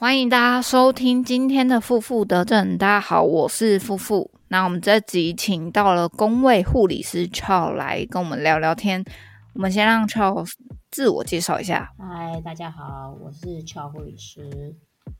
欢迎大家收听今天的负负得正。大家好，我是负负。那我们这集请到了工位护理师 c h a r l 来跟我们聊聊天。我们先让 c h a r l 自我介绍一下。嗨，大家好，我是 c h a r l 护理师。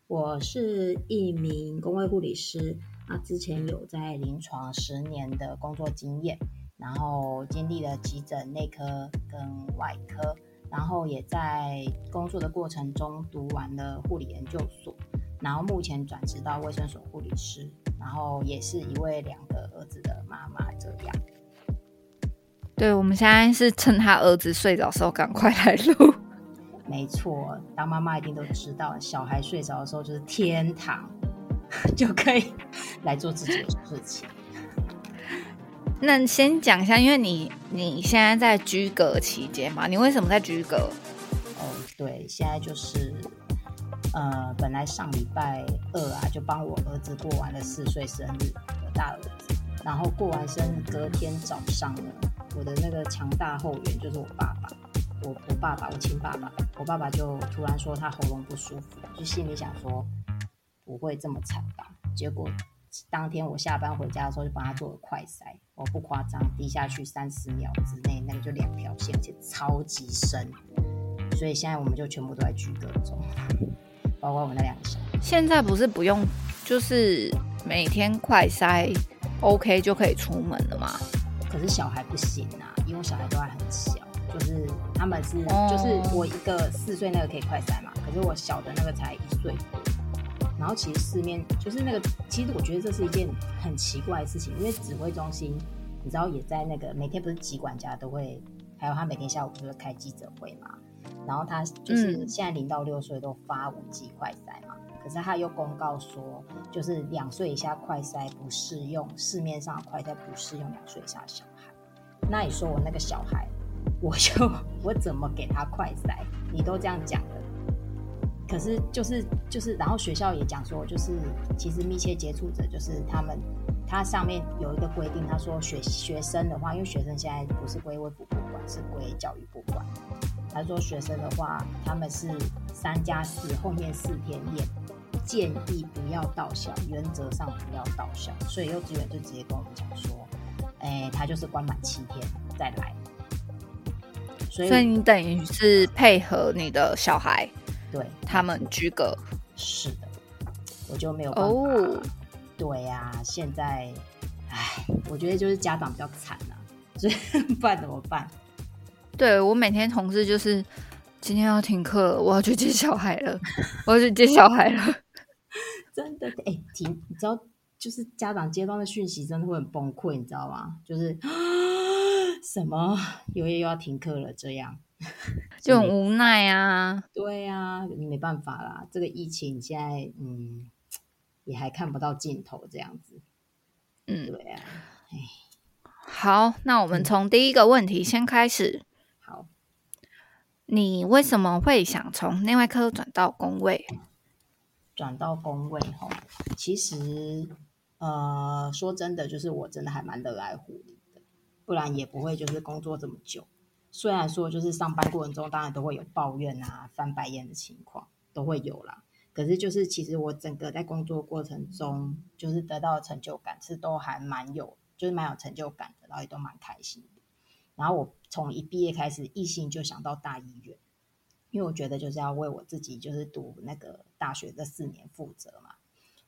我是一名工位护理师，那，之前有在临床十年的工作经验，然后经历了急诊、内科跟外科，然后也在工作的过程中读完了护理研究所，然后目前转职到卫生所护理师，然后也是一位两个儿子的妈妈，这样。对，我们现在是趁他儿子睡着的时候赶快来录。没错，当妈妈一定都知道，小孩睡着的时候就是天堂，就可以来做自己的事情。那先讲一下，因为你你现在在居隔期间嘛，你为什么在居隔？哦，对，现在就是呃，本来上礼拜二啊，就帮我儿子过完了四岁生日，我大儿子，然后过完生日隔天早上呢，我的那个强大后援就是我爸爸。我我爸爸，我亲爸爸，我爸爸就突然说他喉咙不舒服，就心里想说不会这么惨吧。结果当天我下班回家的时候，就帮他做了快筛，我不夸张，滴下去三十秒之内，那个就两条线，而且超级深。所以现在我们就全部都在居隔中，包括我们那两个小孩。现在不是不用，就是每天快筛 OK 就可以出门了吗？可是小孩不行啊，因为小孩都还很小。就是他们是，就是我一个四岁那个可以快筛嘛，可是我小的那个才一岁。然后其实市面就是那个，其实我觉得这是一件很奇怪的事情，因为指挥中心你知道也在那个每天不是几管家都会，还有他每天下午不是开记者会嘛，然后他就是现在零到六岁都发五 G 快筛嘛，可是他又公告说，就是两岁以下快筛不适用，市面上快筛不适用两岁以下小孩。那你说我那个小孩？我就 我怎么给他快筛？你都这样讲了，可是就是就是，然后学校也讲说，就是其实密切接触者就是他们，他上面有一个规定，他说学学生的话，因为学生现在不是归卫福部管，是归教育部管。他说学生的话，他们是三加四，后面四天验，建议不要到校，原则上不要到校。所以幼稚园就直接跟我们讲说，哎，他就是关满七天再来。所以你等于是配合你的小孩，对他们居隔。是的，我就没有办法。对呀，现在，唉，我觉得就是家长比较惨啊，所以不然怎么办？对我每天同事就是今天要停课了，我要去接小孩了，我要去接小孩了。真的，哎，停，你知道，就是家长接到的讯息真的会很崩溃，你知道吗？就是。什么？有月又要停课了，这样 就很无奈啊。对啊，你没办法啦。这个疫情现在，嗯，也还看不到尽头，这样子。嗯，对啊。哎，好，那我们从第一个问题先开始。好，你为什么会想从内外科转到工位？转到工位哈，其实，呃，说真的，就是我真的还蛮热爱护理的。不然也不会就是工作这么久。虽然说就是上班过程中当然都会有抱怨啊、翻白眼的情况都会有啦。可是就是其实我整个在工作过程中就是得到成就感是都还蛮有，就是蛮有成就感的，然后也都蛮开心的。然后我从一毕业开始，一心就想到大医院，因为我觉得就是要为我自己就是读那个大学这四年负责嘛，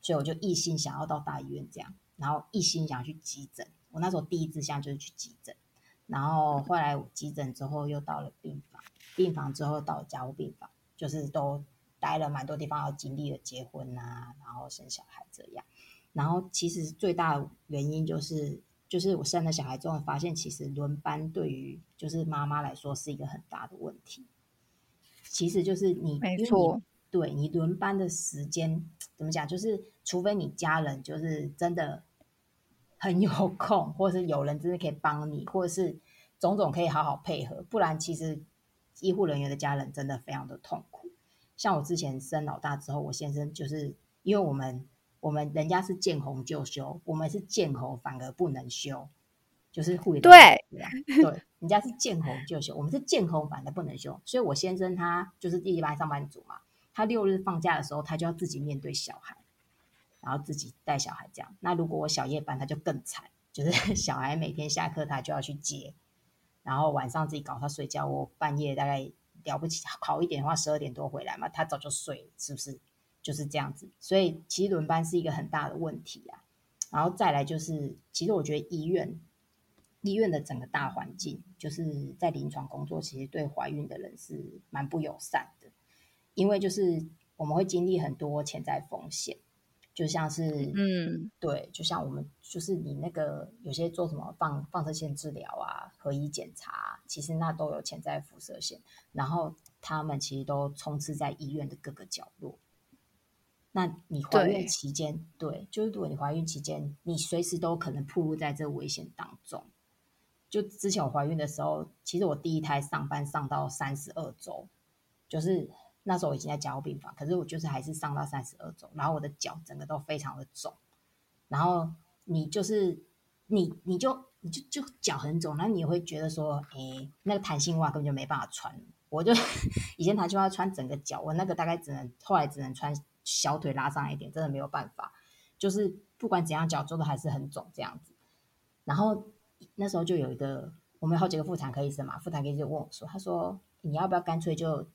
所以我就一心想要到大医院这样，然后一心想要去急诊。我那时候第一志向就是去急诊，然后后来急诊之后又到了病房，病房之后到了加护病房，就是都待了蛮多地方，要经历了结婚啊，然后生小孩这样。然后其实最大的原因就是，就是我生了小孩之后，发现其实轮班对于就是妈妈来说是一个很大的问题。其实就是你没错，对你轮班的时间怎么讲？就是除非你家人就是真的。很有空，或者是有人真的可以帮你，或者是种种可以好好配合，不然其实医护人员的家人真的非常的痛苦。像我之前生老大之后，我先生就是因为我们我们人家是见红就休，我们是见红反而不能休，就是护理对对，人家是见红就休，我们是见红反而不能休，所以我先生他就是第一班上班族嘛，他六日放假的时候，他就要自己面对小孩，然后自己带小孩这样。那如果我小夜班，他就更惨，就是 小孩每天下课他就要去接，然后晚上自己搞他睡觉。我半夜大概了不起好一点的话，十二点多回来嘛，他早就睡了，是不是？就是这样子。所以其实轮班是一个很大的问题啊。然后再来就是，其实我觉得医院。医院的整个大环境，就是在临床工作，其实对怀孕的人是蛮不友善的，因为就是我们会经历很多潜在风险，就像是嗯，对，就像我们就是你那个有些做什么放放射线治疗啊、核医检查，其实那都有潜在辐射线，然后他们其实都充斥在医院的各个角落。那你怀孕期间，对，就是如果你怀孕期间，你随时都可能暴露在这危险当中。就之前我怀孕的时候，其实我第一胎上班上到三十二周，就是那时候我已经在加护病房，可是我就是还是上到三十二周，然后我的脚整个都非常的肿，然后你就是你你就你就就脚很肿，那你会觉得说，哎，那个弹性袜根本就没办法穿，我就 以前弹性袜穿整个脚，我那个大概只能后来只能穿小腿拉上一点，真的没有办法，就是不管怎样脚做的还是很肿这样子，然后。那时候就有一个，我们有好几个妇产科医生嘛，妇产科医生问我说：“他说你要不要干脆就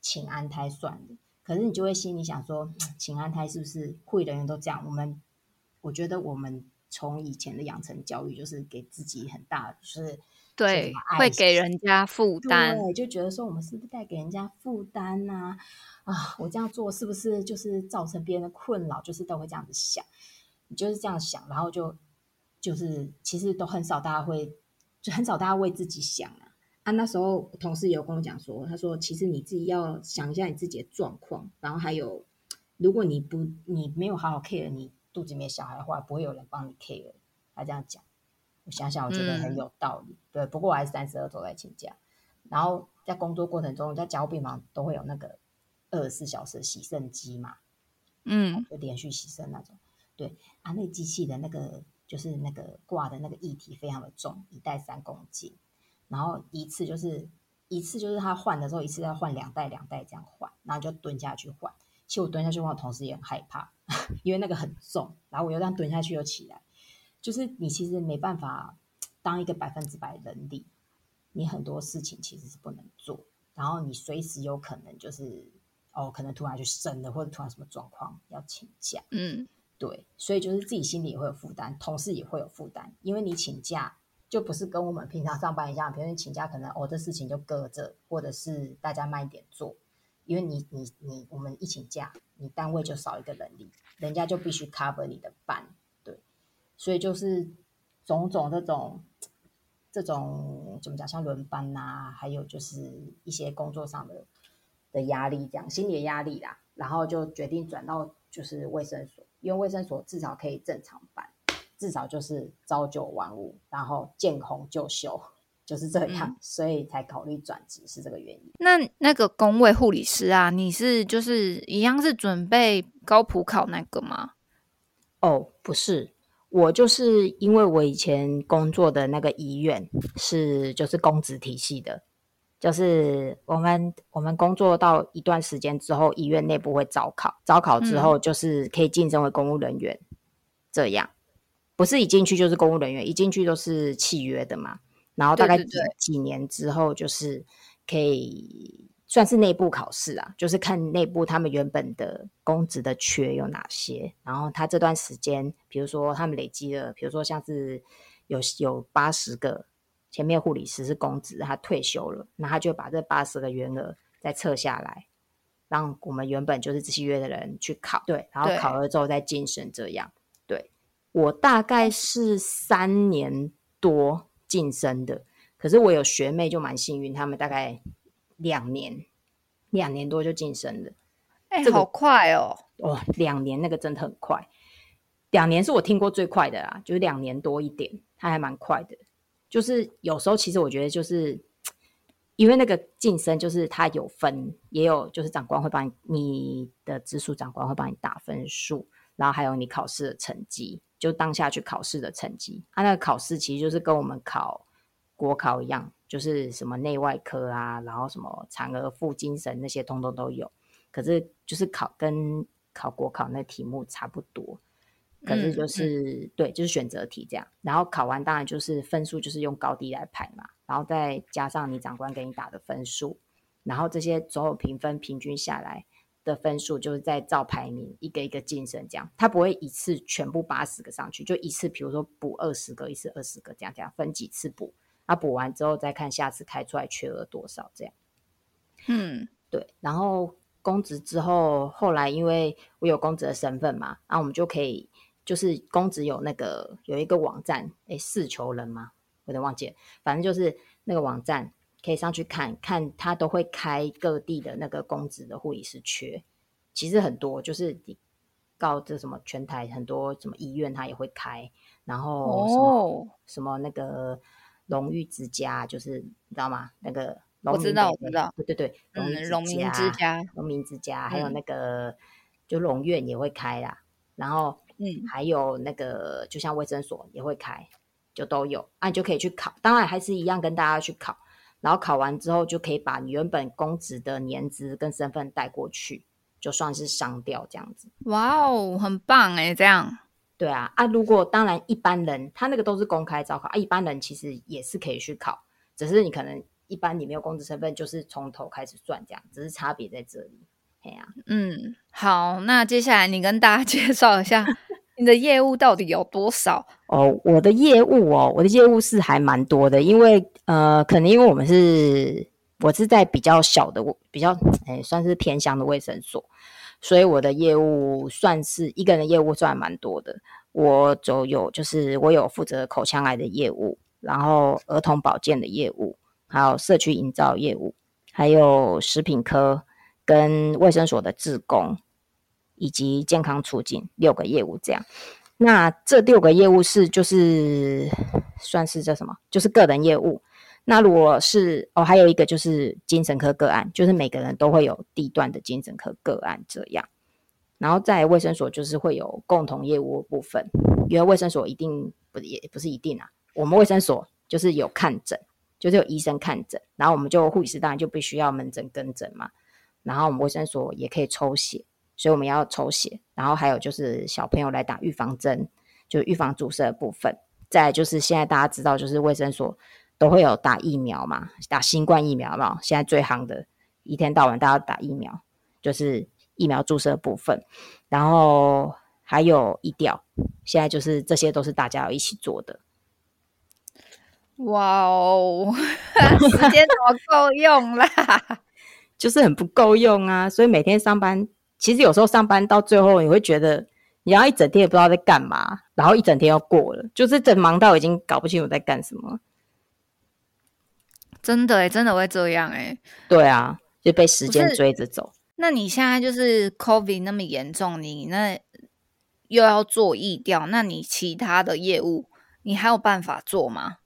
请安胎算了？可是你就会心里想说，请安胎是不是护理人员都这样？我们我觉得我们从以前的养成教育就是给自己很大，就是对会给人家负担，对，就觉得说我们是不是带给人家负担呐？啊，我这样做是不是就是造成别人的困扰？就是都会这样子想，你就是这样想，然后就。就是其实都很少，大家会就很少大家为自己想啊。啊，那时候同事有跟我讲说，他说其实你自己要想一下你自己的状况，然后还有如果你不你没有好好 care 你肚子里面小孩的话，不会有人帮你 care。他这样讲，我想想我觉得很有道理。对，不过我还是三十二周在请假，然后在工作过程中，在交病房都会有那个二十四小时洗肾机嘛，嗯，就连续洗肾那种。对啊，那机器的那个。就是那个挂的那个液体非常的重，一袋三公斤，然后一次就是一次就是他换的时候，一次要换两袋两袋这样换，然后就蹲下去换。其实我蹲下去换，同时也很害怕，因为那个很重，然后我又这样蹲下去又起来，就是你其实没办法当一个百分之百人力，你很多事情其实是不能做，然后你随时有可能就是哦，可能突然就生了，或者突然什么状况要请假，嗯。对，所以就是自己心里也会有负担，同事也会有负担，因为你请假就不是跟我们平常上班一样，比如你请假可能哦这事情就搁着，或者是大家慢一点做，因为你你你我们一请假，你单位就少一个人力，人家就必须 cover 你的班，对，所以就是种种这种这种怎么讲，像轮班呐，还有就是一些工作上的的压力，这样心理的压力啦，然后就决定转到就是卫生所。因为卫生所至少可以正常办，至少就是朝九晚五，然后见红就休，就是这样，所以才考虑转职是这个原因。那那个工位护理师啊，你是就是一样是准备高普考那个吗？哦，不是，我就是因为我以前工作的那个医院是就是公职体系的。就是我们我们工作到一段时间之后，医院内部会招考，招考之后就是可以晋升为公务人员。这样不是一进去就是公务人员，一进去都是契约的嘛。然后大概几几年之后，就是可以算是内部考试啊，就是看内部他们原本的公职的缺有哪些。然后他这段时间，比如说他们累积了，比如说像是有有八十个。前面护理师是公职，他退休了，那他就把这八十个员额再撤下来，让我们原本就是契约的人去考，对，然后考了之后再晋升，这样。对我大概是三年多晋升的，可是我有学妹就蛮幸运，他们大概两年，两年多就晋升了，哎，好快哦！哦，两年那个真的很快，两年是我听过最快的啦，就是两年多一点，它还蛮快的。就是有时候，其实我觉得，就是因为那个晋升，就是他有分，也有就是长官会帮你，你的直属长官会帮你打分数，然后还有你考试的成绩，就当下去考试的成绩。他那个考试其实就是跟我们考国考一样，就是什么内外科啊，然后什么产儿、妇、精神那些通通都有。可是就是考跟考国考那题目差不多。可是就是对，就是选择题这样，然后考完当然就是分数就是用高低来排嘛，然后再加上你长官给你打的分数，然后这些总有评分平均下来的分数，就是在照排名一个一个晋升这样，他不会一次全部八十个上去，就一次比如说补二十个，一次二十个这样这样分几次补，那补完之后再看下次开出来缺额多少这样。嗯，对，然后公职之后，后来因为我有公职的身份嘛，那我们就可以。就是公职有那个有一个网站，哎，四求人吗？有点忘记了。反正就是那个网站可以上去看看，他都会开各地的那个公职的护理师缺，其实很多。就是你告这什么全台很多什么医院，他也会开。然后什么什么那个荣誉之家，就是你知道吗？那个我知道，我知道，对对对，荣民之家，荣民之家，还有那个就龙院也会开啦。然后。嗯，还有那个，就像卫生所也会开，就都有，啊，你就可以去考。当然还是一样，跟大家去考。然后考完之后，就可以把你原本公职的年资跟身份带过去，就算是商调这样子。哇哦，很棒哎，这样。对啊，啊，如果当然一般人他那个都是公开招考啊，一般人其实也是可以去考，只是你可能一般你没有公职身份，就是从头开始算这样，只是差别在这里。哎呀，嗯，好，那接下来你跟大家介绍一下。你的业务到底有多少？哦，我的业务哦，我的业务是还蛮多的，因为呃，可能因为我们是我是在比较小的，比较哎，算是偏乡的卫生所，所以我的业务算是一个人的业务算蛮多的。我就有就是我有负责口腔癌的业务，然后儿童保健的业务，还有社区营造业务，还有食品科跟卫生所的志工。以及健康促进六个业务，这样，那这六个业务是就是算是叫什么？就是个人业务。那如果是哦，还有一个就是精神科个案，就是每个人都会有地段的精神科个案这样。然后在卫生所就是会有共同业务部分，因为卫生所一定不也不是一定啊。我们卫生所就是有看诊，就是有医生看诊，然后我们就护理师当然就必须要门诊跟诊嘛。然后我们卫生所也可以抽血。所以我们要抽血，然后还有就是小朋友来打预防针，就预防注射的部分。再就是现在大家知道，就是卫生所都会有打疫苗嘛，打新冠疫苗嘛。现在最夯的，一天到晚大家打疫苗，就是疫苗注射部分。然后还有疫调，现在就是这些都是大家要一起做的。哇哦，时间怎么够用啦？就是很不够用啊，所以每天上班。其实有时候上班到最后，你会觉得你要一整天也不知道在干嘛，然后一整天要过了，就是整忙到已经搞不清楚在干什么。真的哎，真的会这样哎。对啊，就被时间追着走。那你现在就是 COVID 那么严重，你那又要做疫调，那你其他的业务你还有办法做吗？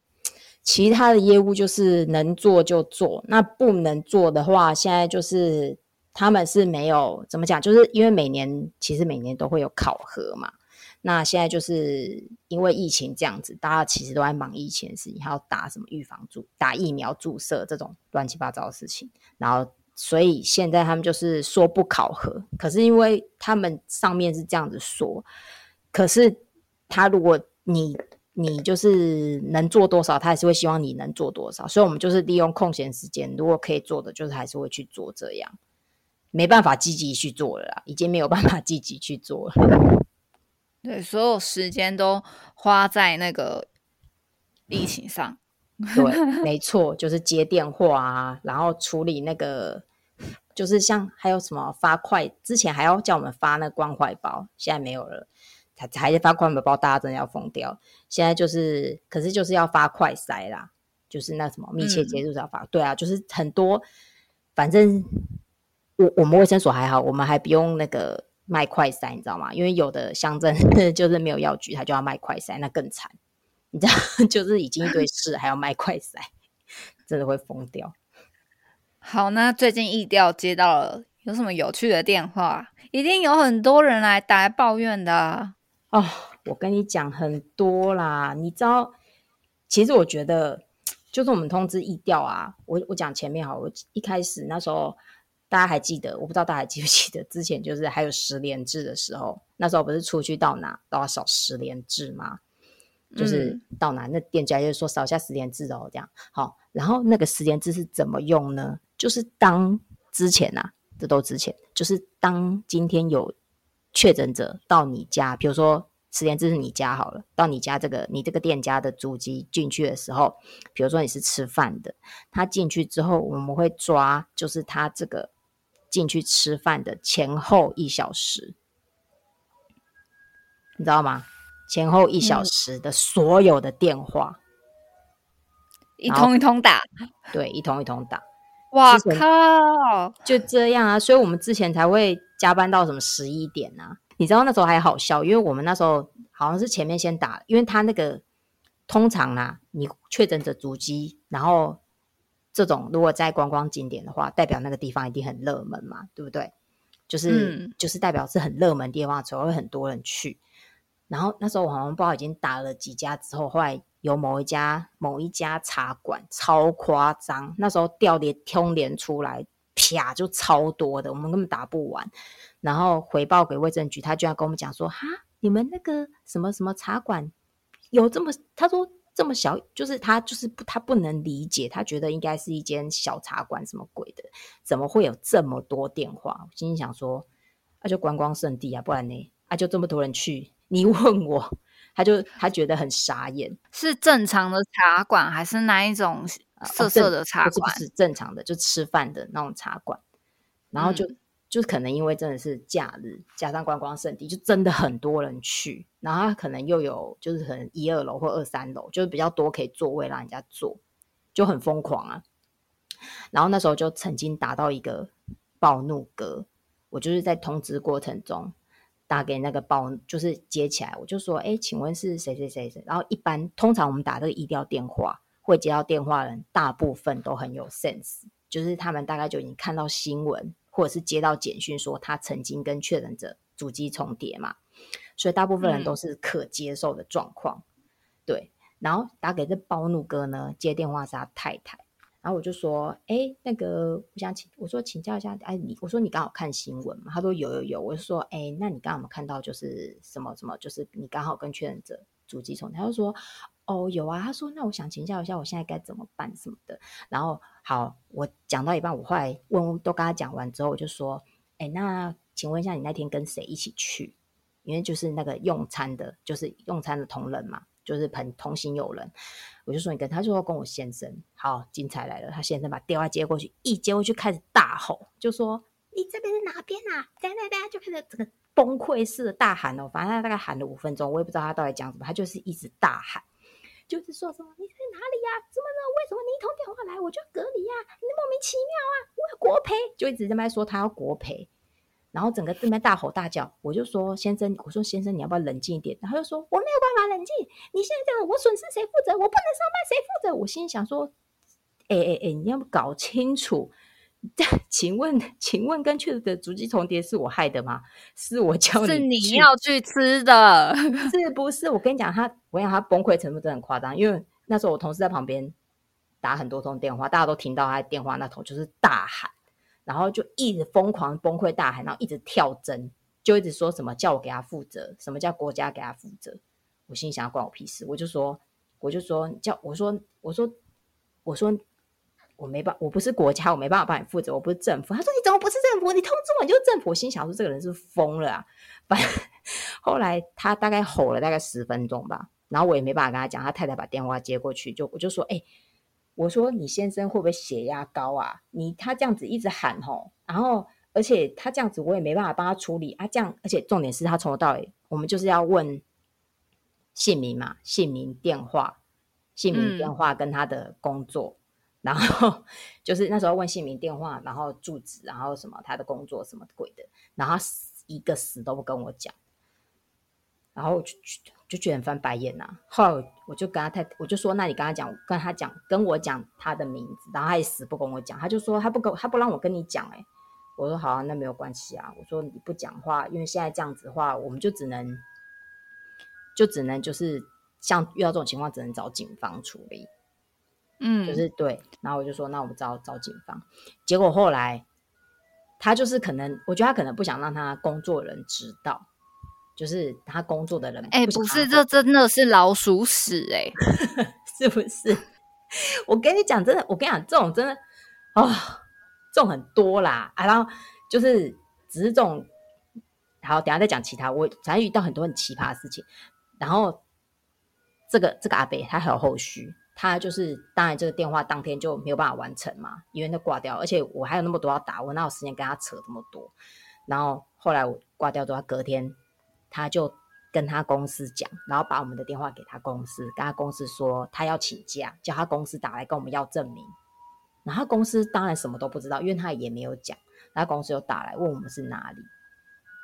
其他的业务就是能做就做，那不能做的话，现在就是。他们是没有怎么讲，就是因为每年其实每年都会有考核嘛。那现在就是因为疫情这样子，大家其实都在忙疫情的事情，还要打什么预防注、打疫苗注射这种乱七八糟的事情。然后，所以现在他们就是说不考核。可是因为他们上面是这样子说，可是他如果你你就是能做多少，他还是会希望你能做多少。所以我们就是利用空闲时间，如果可以做的，就是还是会去做这样。没办法积极去做了啦，已经没有办法积极去做了。对，所有时间都花在那个疫情上。对，没错，就是接电话啊，然后处理那个，就是像还有什么发快，之前还要叫我们发那关怀包，现在没有了。还还是发关怀包，大家真的要疯掉。现在就是，可是就是要发快筛啦，就是那什么密切接触要发。对啊，就是很多，反正。我我们卫生所还好，我们还不用那个卖快筛，你知道吗？因为有的乡镇 就是没有药局，他就要卖快筛，那更惨。你知道，就是已经一堆事，还要卖快筛，真的会疯掉。好，那最近疫调接到了有什么有趣的电话？一定有很多人来打来抱怨的哦。我跟你讲很多啦，你知道，其实我觉得，就是我们通知疫调啊，我我讲前面好，我一开始那时候。大家还记得？我不知道大家还记不记得，之前就是还有十连制的时候，那时候不是出去到哪都要扫十连制吗？就是到哪那店家就说扫下十连制哦，这样好。然后那个十连制是怎么用呢？就是当之前呐，这都之前，就是当今天有确诊者到你家，比如说十连制是你家好了，到你家这个你这个店家的主机进去的时候，比如说你是吃饭的，他进去之后，我们会抓，就是他这个进去吃饭的前后一小时，你知道吗？前后一小时的所有的电话，一通一通打，对，一通一通打。哇靠！就这样啊，所以我们之前才会加班到什么十一点啊。你知道那时候还好笑，因为我们那时候好像是前面先打，因为他那个通常啊，你确诊者足迹，然后这种如果在观光景点的话，代表那个地方一定很热门嘛，对不对？就是就是代表是很热门地方，才会很多人去。然后那时候我好像不知道已经打了几家之后，后来有某一家某一家茶馆超夸张，那时候调连通连出来，啪就超多的，我们根本打不完。然后回报给卫生局，他居然跟我们讲说：“哈，你们那个什么什么茶馆有这么……他说这么小，就是他就是不他不能理解，他觉得应该是一间小茶馆，什么鬼的？怎么会有这么多电话？”心里想说：“那就观光圣地啊，不然呢？啊，就这么多人去。”你 问我，他就他觉得很傻眼，是正常的茶馆还是那一种色色的茶馆？是正常的，就吃饭的那种茶馆。然后就就可能因为真的是假日，加上观光圣地，就真的很多人去。然后他可能又有就是可能一二楼或二三楼，就是比较多可以座位让人家坐，就很疯狂啊。然后那时候就曾经达到一个暴怒哥，我就是在通知过程中。打给那个暴，就是接起来，我就说：“哎，请问是谁谁谁谁？”然后一般通常我们打这个医疗电话，会接到电话人，大部分都很有 sense，就是他们大概就已经看到新闻，或者是接到简讯说他曾经跟确诊者主机重叠嘛，所以大部分人都是可接受的状况。对，然后打给这暴怒哥呢，接电话是他太太。然后我就说，哎，那个，我想请，我说请教一下，哎，你，我说你刚好看新闻嘛？他说有有有。我就说，哎，那你刚好有没有看到就是什么什么，就是你刚好跟确认者主机重叠？他就说，哦，有啊。他说，那我想请教一下，我现在该怎么办什么的。然后好，我讲到一半，我后来问都跟他讲完之后，我就说，哎，那请问一下，你那天跟谁一起去？因为就是那个用餐的，就是用餐的同仁嘛。就是朋同行友人，我就说你跟他就说跟我先生好，精彩来了。他先生把电话接过去，一接过去开始大吼，就说你这边是哪边啊？等等等，就开始这个崩溃式的大喊哦。反正他大概喊了五分钟，我也不知道他到底讲什么，他就是一直大喊，就是说什么你在哪里呀？怎么了？为什么你一通电话来我就要隔离呀？你莫名其妙啊！我要国赔，就一直在那说他要国赔。然后整个这边大吼大叫，我就说先生，我说先生，你要不要冷静一点？然后就说我没有办法冷静，你现在这样，我损失谁负责？我不能上班，谁负责？我心里想说，哎哎哎，你要不搞清楚？请问，请问跟确诊的足迹重叠是我害的吗？是我叫你，是你要去吃的，是不是？我跟你讲，他，我讲他崩溃程度真的很夸张，因为那时候我同事在旁边打很多通电话，大家都听到他电话那头就是大喊。然后就一直疯狂崩溃大喊，然后一直跳针，就一直说什么叫我给他负责，什么叫国家给他负责？我心想关我屁事！我就说，我就说叫我说我说我说我没办我不是国家，我没办法帮你负责，我不是政府。他说你怎么不是政府？你通知我就是政府。我心想说这个人是疯了啊！后来他大概吼了大概十分钟吧，然后我也没办法跟他讲，他太太把电话接过去，就我就说哎。我说你先生会不会血压高啊？你他这样子一直喊吼，然后而且他这样子我也没办法帮他处理啊。这样而且重点是他从头到尾，我们就是要问姓名嘛，姓名、电话、姓名、电话跟他的工作，然后就是那时候问姓名、电话，然后住址，然后什么他的工作什么鬼的，然后一个死都不跟我讲，然后就就就觉得很翻白眼呐。后来我就跟他太，我就说，那你跟他讲，跟他讲，跟我讲他的名字，然后他也死不跟我讲，他就说他不跟，他不让我跟你讲。哎，我说好啊，那没有关系啊。我说你不讲话，因为现在这样子的话，我们就只能，就只能就是像遇到这种情况，只能找警方处理。嗯，就是对。然后我就说，那我们找找警方。结果后来他就是可能，我觉得他可能不想让他工作人知道，就是他工作的人。哎，不是，这真的是老鼠屎哎，是不是？我跟你讲，真的，我跟你讲，这种真的哦，这种很多啦啊，然后就是只是这种，好，等下再讲其他。我才遇到很多很奇葩的事情，然后这个这个阿北他还有后续。他就是当然，这个电话当天就没有办法完成嘛，因为他挂掉，而且我还有那么多要打，我哪有时间跟他扯这么多？然后后来我挂掉之后，隔天他就跟他公司讲，然后把我们的电话给他公司，跟他公司说他要请假，叫他公司打来跟我们要证明。然后公司当然什么都不知道，因为他也没有讲。然后公司又打来问我们是哪里，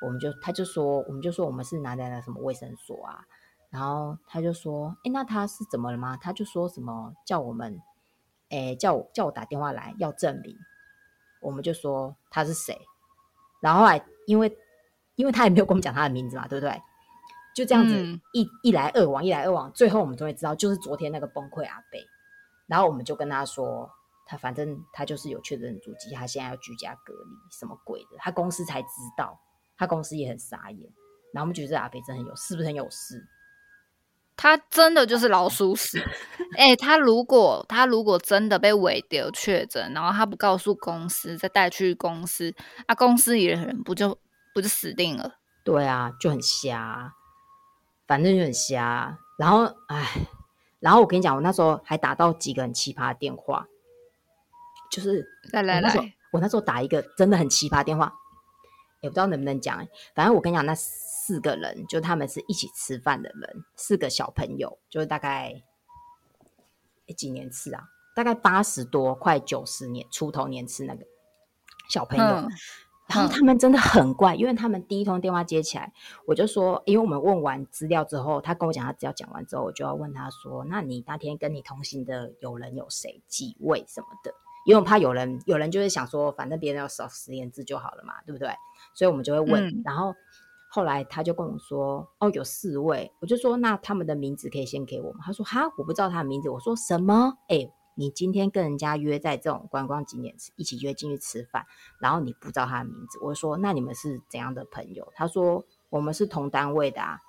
我们就他就说我们就说我们是哪哪哪什么卫生所啊。然后他就说：“哎，那他是怎么了吗？”他就说什么叫我们，哎，叫我叫我打电话来要证明。我们就说他是谁。然后来，因为因为他也没有跟我们讲他的名字嘛，对不对？就这样子一一来二往，一来二往，最后我们终于知道，就是昨天那个崩溃阿贝。然后我们就跟他说，他反正他就是有确诊足迹，他现在要居家隔离，什么鬼的？他公司才知道，他公司也很傻眼。然后我们觉得这阿贝真很有，是不是很有事？他真的就是老鼠屎，哎，他如果他如果真的被伪丢确诊，然后他不告诉公司，再带去公司，啊，公司里的人不就不就死定了？对啊，就很瞎，反正就很瞎。然后，哎，然后我跟你讲，我那时候还打到几个很奇葩的电话，就是来来来，我那时候打一个真的很奇葩电话，也不知道能不能讲。反正我跟你讲，那。四个人，就他们是一起吃饭的人，四个小朋友，就是大概几年次啊？大概八十多，快九十年出头年次那个小朋友。然后他们真的很怪，因为他们第一通电话接起来，我就说，因为我们问完资料之后，他跟我讲他资料讲完之后，我就要问他说，那你那天跟你同行的有人有谁几位什么的？因为我怕有人有人就是想说，反正别人要少十言字就好了嘛，对不对？所以我们就会问，然后。后来他就跟我说：“哦，有四位。”我就说：“那他们的名字可以先给我吗？”他说：“哈，我不知道他的名字。”我说：“什么？哎，你今天跟人家约在这种观光景点一起约进去吃饭，然后你不知道他的名字？”我说：“那你们是怎样的朋友？”他说：“我们是同单位的啊，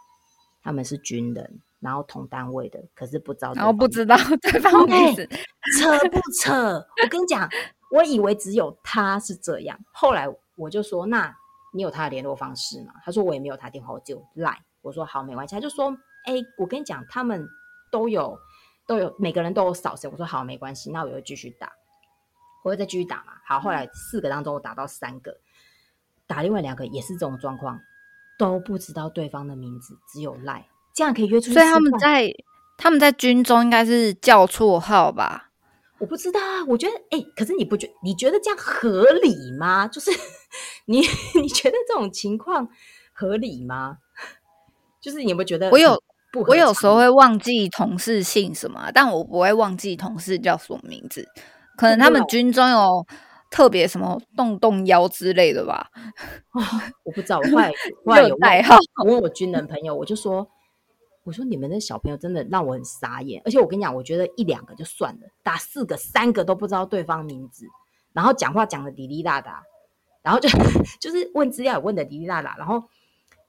他们是军人，然后同单位的，可是不知道。”然后不知道对方名字，扯不扯？我跟你讲，我以为只有他是这样。后来我就说：“那。”你有他的联络方式吗？他说我也没有他电话，我只有 Line。我说好，没关系。他就说，哎，我跟你讲，他们都有都有每个人都有扫谁。我说好，没关系，那我就继续打，我会再继续打嘛。好，后来四个当中我打到三个，打另外两个也是这种状况，都不知道对方的名字，只有 Line，这样可以约出。所以他们在他们在军中应该是叫错号吧？我不知道啊，我觉得哎，可是你不觉你觉得这样合理吗？就是 你 你觉得这种情况合理吗？就是你有没有觉得我有？我有时候会忘记同事姓什么，但我不会忘记同事叫什么名字。可能他们军中有特别什么动动腰之类的吧？我不知道，我后来 后来有代号，我问我军人朋友，我就说。我说你们的小朋友真的让我很傻眼，而且我跟你讲，我觉得一两个就算了，打四个三个都不知道对方名字，然后讲话讲的滴滴答答，然后就 就是问资料也问的滴滴答答，然后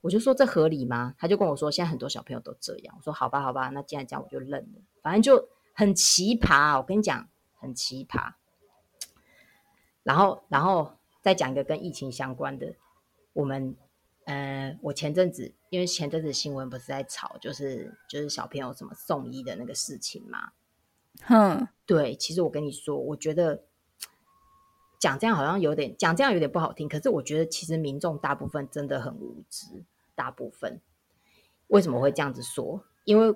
我就说这合理吗？他就跟我说现在很多小朋友都这样。我说好吧好吧，那既然这样我就认了，反正就很奇葩，我跟你讲很奇葩。然后然后再讲一个跟疫情相关的，我们。呃，我前阵子因为前阵子新闻不是在吵，就是就是小朋友什么送医的那个事情嘛。哼，对，其实我跟你说，我觉得讲这样好像有点讲这样有点不好听，可是我觉得其实民众大部分真的很无知，大部分为什么会这样子说？因为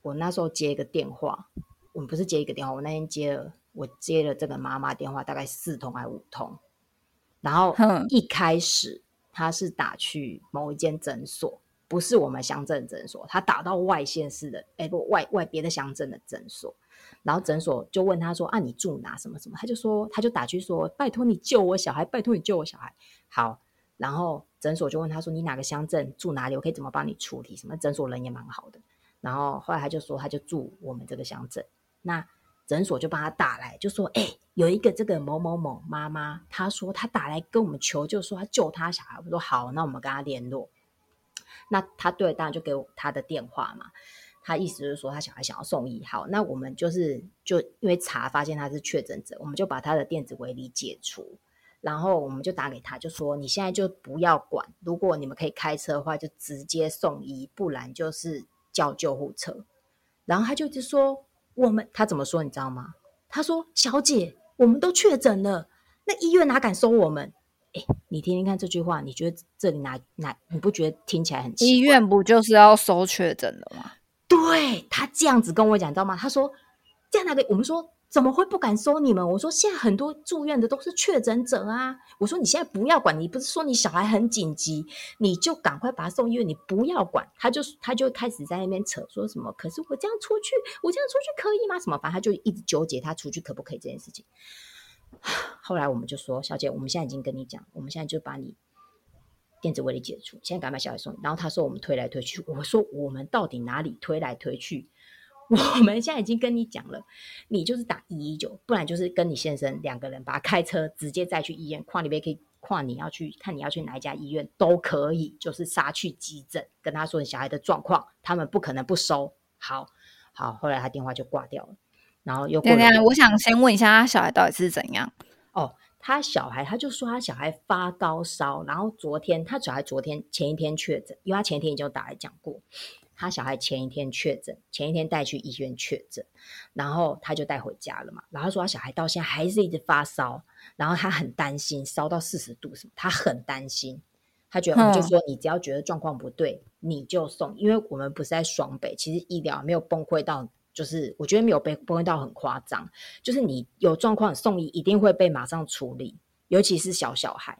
我那时候接一个电话，我们不是接一个电话，我那天接了我接了这个妈妈电话，大概四通还五通，然后一开始。他是打去某一间诊所，不是我们乡镇诊所，他打到外县市的，哎不外外别的乡镇的诊所，然后诊所就问他说啊你住哪什么什么，他就说他就打去说拜托你救我小孩，拜托你救我小孩。好，然后诊所就问他说你哪个乡镇住哪里，我可以怎么帮你处理？什么诊所人也蛮好的。然后后来他就说他就住我们这个乡镇，那诊所就帮他打来，就说：“哎，有一个这个某某某妈妈，她说她打来跟我们求救，说她救她小孩。”我说：“好，那我们跟他联络。”那他对，当然就给我他的电话嘛。他意思就是说，他小孩想要送医。好，那我们就是就因为查发现他是确诊者，我们就把他的电子围篱解除，然后我们就打给他，就说你现在就不要管，如果你们可以开车的话，就直接送医，不然就是叫救护车。然后他就一直说。我们他怎么说你知道吗？他说：“小姐，我们都确诊了，那医院哪敢收我们？”哎，你听听看这句话，你觉得这里哪哪？你不觉得听起来很奇怪？医院不就是要收确诊的吗？对他这样子跟我讲，知道吗？他说：“这样哪个？”我们说。怎么会不敢收你们？我说现在很多住院的都是确诊者啊！我说你现在不要管，你不是说你小孩很紧急，你就赶快把他送医院，你不要管。他就他就开始在那边扯，说什么？可是我这样出去，我这样出去可以吗？什么？反正他就一直纠结他出去可不可以这件事情。后来我们就说，小姐，我们现在已经跟你讲，我们现在就把你电子围篱解除，现在赶快把小孩送。然后他说我们推来推去，我说我们到底哪里推来推去？我们现在已经跟你讲了，你就是打一一九，不然就是跟你先生两个人把他开车直接再去医院，跨里边可以跨你要去看你要去哪一家医院都可以，就是杀去急诊，跟他说你小孩的状况，他们不可能不收。好，好，后来他电话就挂掉了，然后又过了。我想先问一下，他小孩到底是怎样？哦，他小孩他就说他小孩发高烧，然后昨天他小孩昨天前一天确诊，因为他前一天已经打来讲过。他小孩前一天确诊，前一天带去医院确诊，然后他就带回家了嘛。然后说他小孩到现在还是一直发烧，然后他很担心，烧到四十度什么，他很担心。他觉得我们就说，你只要觉得状况不对，你就送，因为我们不是在双北，其实医疗没有崩溃到，就是我觉得没有被崩溃到很夸张，就是你有状况送医一定会被马上处理，尤其是小小孩，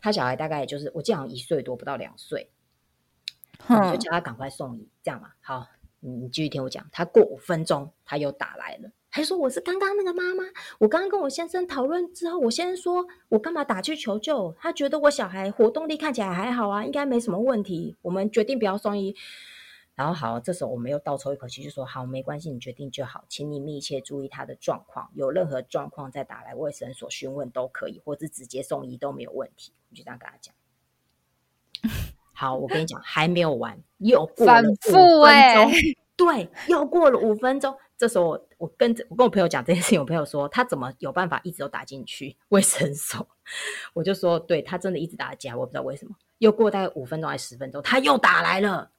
他小孩大概就是我记得好像一岁多不到两岁。就叫他赶快送医，这样嘛？好，你继续听我讲。他过五分钟，他又打来了，还说：“我是刚刚那个妈妈，我刚刚跟我先生讨论之后，我先生说我干嘛打去求救？他觉得我小孩活动力看起来还好啊，应该没什么问题。我们决定不要送医。然后好，这时候我们又倒抽一口气，就说：好，没关系，你决定就好，请你密切注意他的状况，有任何状况再打来卫生所询问都可以，或是直接送医都没有问题。你就这样跟他讲。”好，我跟你讲，还没有完，又过了五分钟。对，又过了五分钟。这时候，我我跟我跟我朋友讲这件事情，我朋友说他怎么有办法一直都打进去卫生所？我就说，对他真的一直打架，我不知道为什么。又过大概五分钟还是十分钟，他又打来了。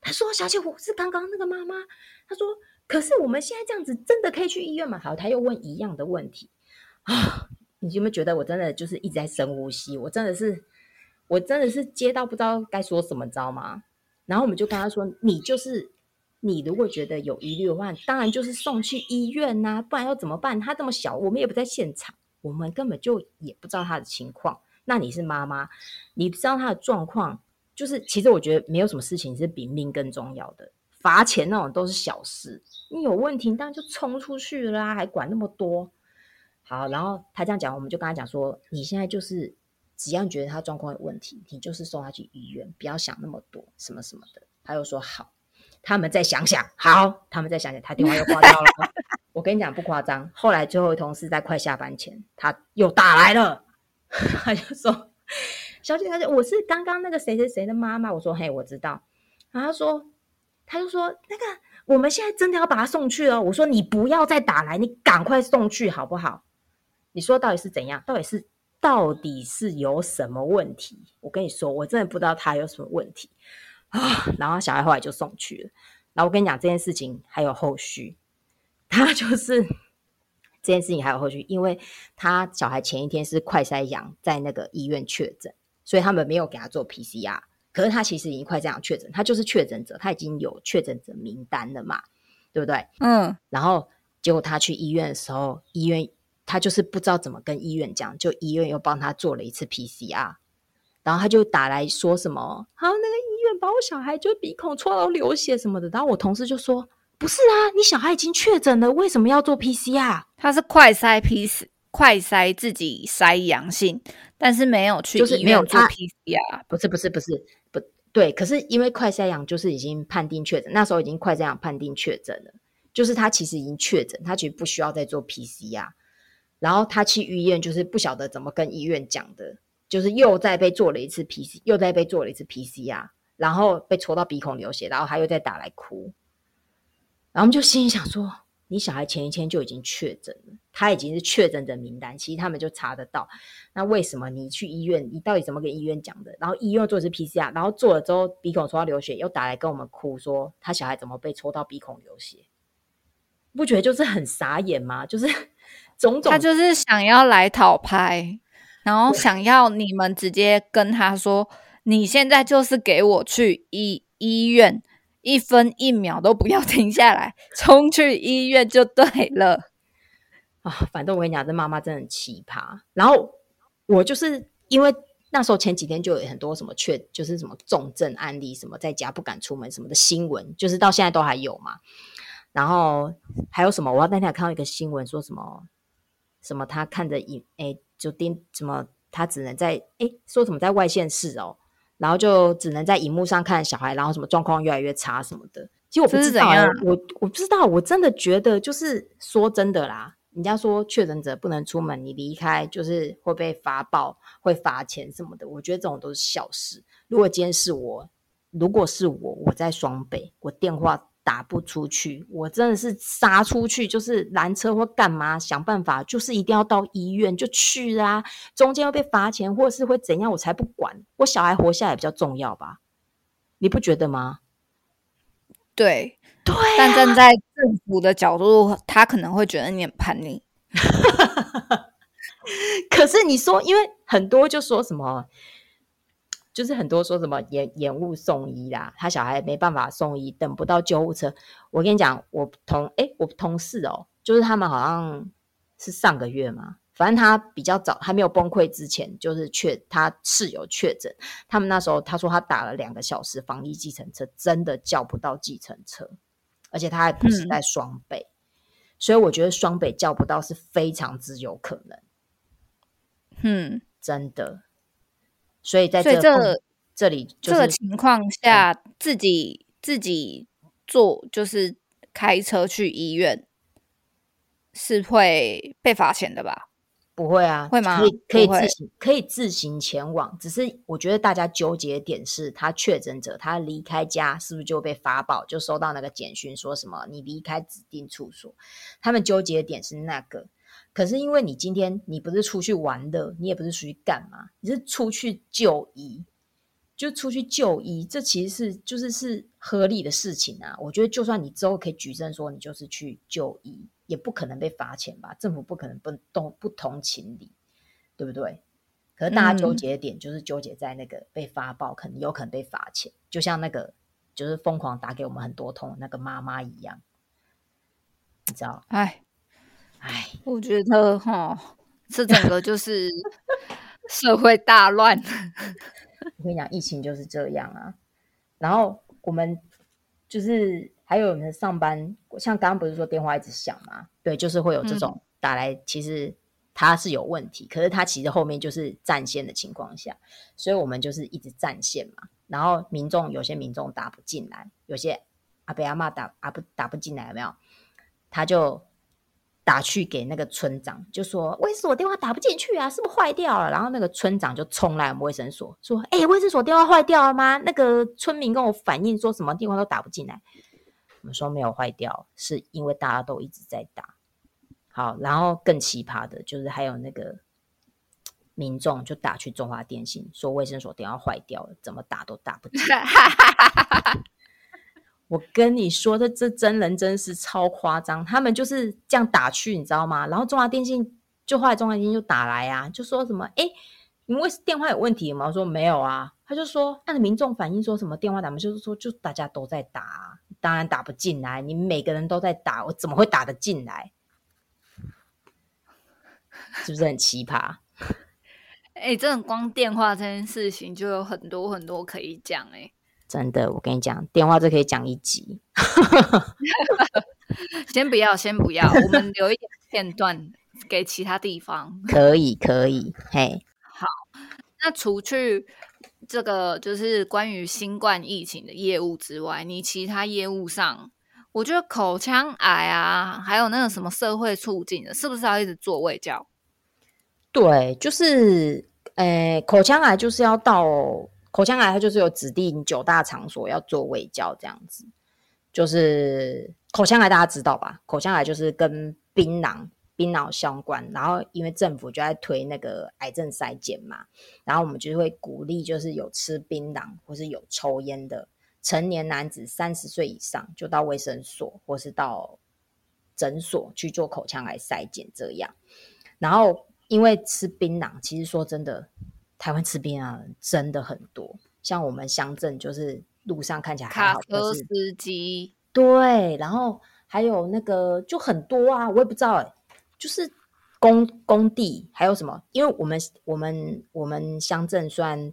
他说：“小姐，我是刚刚那个妈妈。”他说：“可是我们现在这样子，真的可以去医院吗？”好，他又问一样的问题啊！你有没有觉得我真的就是一直在深呼吸？我真的是。我真的是接到不知道该说什么，知道吗？然后我们就跟他说：“你就是你，如果觉得有疑虑的话，当然就是送去医院呐，不然要怎么办？他这么小，我们也不在现场，我们根本就也不知道他的情况。那你是妈妈，你知道他的状况，就是其实我觉得没有什么事情是比命更重要的，罚钱那种都是小事。你有问题，当然就冲出去啦，还管那么多。好，然后他这样讲，我们就跟他讲说：你现在就是。”只要你觉得他状况有问题，你就是送他去医院，不要想那么多，什么什么的。他又说好，他们再想想，好，他们再想想。他电话又挂掉了。我跟你讲不夸张，后来最后一通是在快下班前，他又打来了，他就说：“小姐，小姐，我是刚刚那个谁谁谁的妈妈。”我说：“嘿，我知道。”然后他说：“他就说那个，我们现在真的要把他送去了。”我说：“你不要再打来，你赶快送去好不好？”你说到底是怎样？到底是？到底是有什么问题？我跟你说，我真的不知道他有什么问题啊。然后小孩后来就送去了。然后我跟你讲这件事情还有后续，他就是 这件事情还有后续，因为他小孩前一天是快筛阳，在那个医院确诊，所以他们没有给他做 PCR。可是他其实已经快这样确诊，他就是确诊者，他已经有确诊者名单了嘛，对不对？嗯。然后结果他去医院的时候，医院。他就是不知道怎么跟医院讲，就医院又帮他做了一次 PCR，然后他就打来说什么，好，那个医院把我小孩就鼻孔戳到流血什么的，然后我同事就说，不是啊，你小孩已经确诊了，为什么要做 PCR？他是快筛 p c 快筛自己筛阳性，但是没有去医院做 PCR，不是不是不是不对，可是因为快筛阳就是已经判定确诊，那时候已经快筛阳判定确诊了。就是他其实已经确诊，他其实不需要再做 PCR，然后他去医院就是不晓得怎么跟医院讲的，就是又再被做了一次 PC，又再被做了一次 PCR，然后被戳到鼻孔流血，然后他又再打来哭，然后我们就心里想说。你小孩前一天就已经确诊了，他已经是确诊的名单，其实他们就查得到。那为什么你去医院，你到底怎么跟医院讲的？然后医院做的是 PCR，然后做了之后鼻孔抽到流血，又打来跟我们哭说他小孩怎么被抽到鼻孔流血？不觉得就是很傻眼吗？就是种种，他就是想要来讨拍，然后想要你们直接跟他说，你现在就是给我去医医院。一分一秒都不要停下来，冲去医院就对了啊！反正我跟你讲，这妈妈真的很奇葩。然后我就是因为那时候前几天就有很多什么确，就是什么重症案例，什么在家不敢出门什么的新闻，就是到现在都还有嘛。然后还有什么？我那天看到一个新闻，说什么什么他看着影，哎，就盯什么，他只能在哎说什么在外县市哦。然后就只能在荧幕上看小孩，然后什么状况越来越差什么的。其实我不知道，我我不知道，我真的觉得就是说真的啦。人家说确诊者不能出门，你离开就是会被罚报、会罚钱什么的。我觉得这种都是小事。如果今天是我，如果是我，我在双北，我电话。打不出去，我真的是杀出去，就是拦车或干嘛，想办法，就是一定要到医院就去啊。中间要被罚钱，或者是会怎样，我才不管。我小孩活下来比较重要吧？你不觉得吗？对对，但站在政府的角度，他可能会觉得你很叛逆。可是你说，因为很多就说什么。就是很多说什么延延误送医啦，他小孩没办法送医，等不到救护车。我跟你讲，我同哎，我同事哦，就是他们好像是上个月嘛，反正他比较早还没有崩溃之前，就是确他室友确诊，他们那时候他说他打了两个小时防疫计程车，真的叫不到计程车，而且他还不是在双北，所以我觉得双北叫不到是非常之有可能。嗯，真的。所以在这这里这个情况下，自己自己做就是开车去医院，是会被罚钱的吧？不会啊，会吗？可以可以自行可以自行前往，只是我觉得大家纠结点是他确诊者他离开家是不是就被发报，就收到那个简讯说什么你离开指定处所？他们纠结点是那个。可是因为你今天你不是出去玩的，你也不是出去干嘛，你是出去就医，就出去就医，这其实是就是是合理的事情啊。我觉得就算你之后可以举证说你就是去就医，也不可能被罚钱吧？政府不可能不动不同情理，对不对？可是大家纠结的点就是纠结在那个被发报，可能有可能被罚钱，就像那个就是疯狂打给我们很多通那个妈妈一样，你知道？哎。哎，我觉得哈，这整个就是社会大乱。我跟你讲，疫情就是这样啊。然后我们就是还有我们上班，像刚刚不是说电话一直响吗？对，就是会有这种打来，其实它是有问题，可是它其实后面就是占线的情况下，所以我们就是一直占线嘛。然后民众有些民众打不进来，有些阿伯阿妈打阿不打不进来，有没有？他就。打去给那个村长，就说卫生所电话打不进去啊，是不是坏掉了？然后那个村长就冲来我们卫生所说：“哎，卫生所电话坏掉了吗？那个村民跟我反映说什么电话都打不进来。”我们说没有坏掉，是因为大家都一直在打。好，然后更奇葩的就是还有那个民众就打去中华电信说卫生所电话坏掉了，怎么打都打不进。我跟你说这，这真人真是超夸张，他们就是这样打去，你知道吗？然后中华电信就后来中华电信就打来啊，就说什么，哎，因为电话有问题吗？我说没有啊，他就说，按民众反映说什么电话打不，就是说就大家都在打，当然打不进来，你每个人都在打，我怎么会打得进来？是不是很奇葩？哎，这种光电话这件事情就有很多很多可以讲哎。真的，我跟你讲，电话这可以讲一集。先不要，先不要，我们留一点片段给其他地方。可以，可以，嘿。好，那除去这个就是关于新冠疫情的业务之外，你其他业务上我觉得口腔癌啊，还有那个什么社会促进的，是不是要一直做胃教？对，就是呃，口腔癌就是要到口腔癌，它就是有指定九大场所要做胃教这样子。就是口腔癌大家知道吧？口腔癌就是跟槟榔、槟榔相关。然后因为政府就在推那个癌症筛检嘛，然后我们就会鼓励，就是有吃槟榔或是有抽烟的成年男子三十岁以上，就到卫生所或是到诊所去做口腔癌筛检这样。然后因为吃槟榔，其实说真的，台湾吃槟榔真的很多。像我们乡镇就是。路上看起来还好卡车司机对，然后还有那个就很多啊，我也不知道哎，就是工工地还有什么？因为我们我们我们乡镇虽然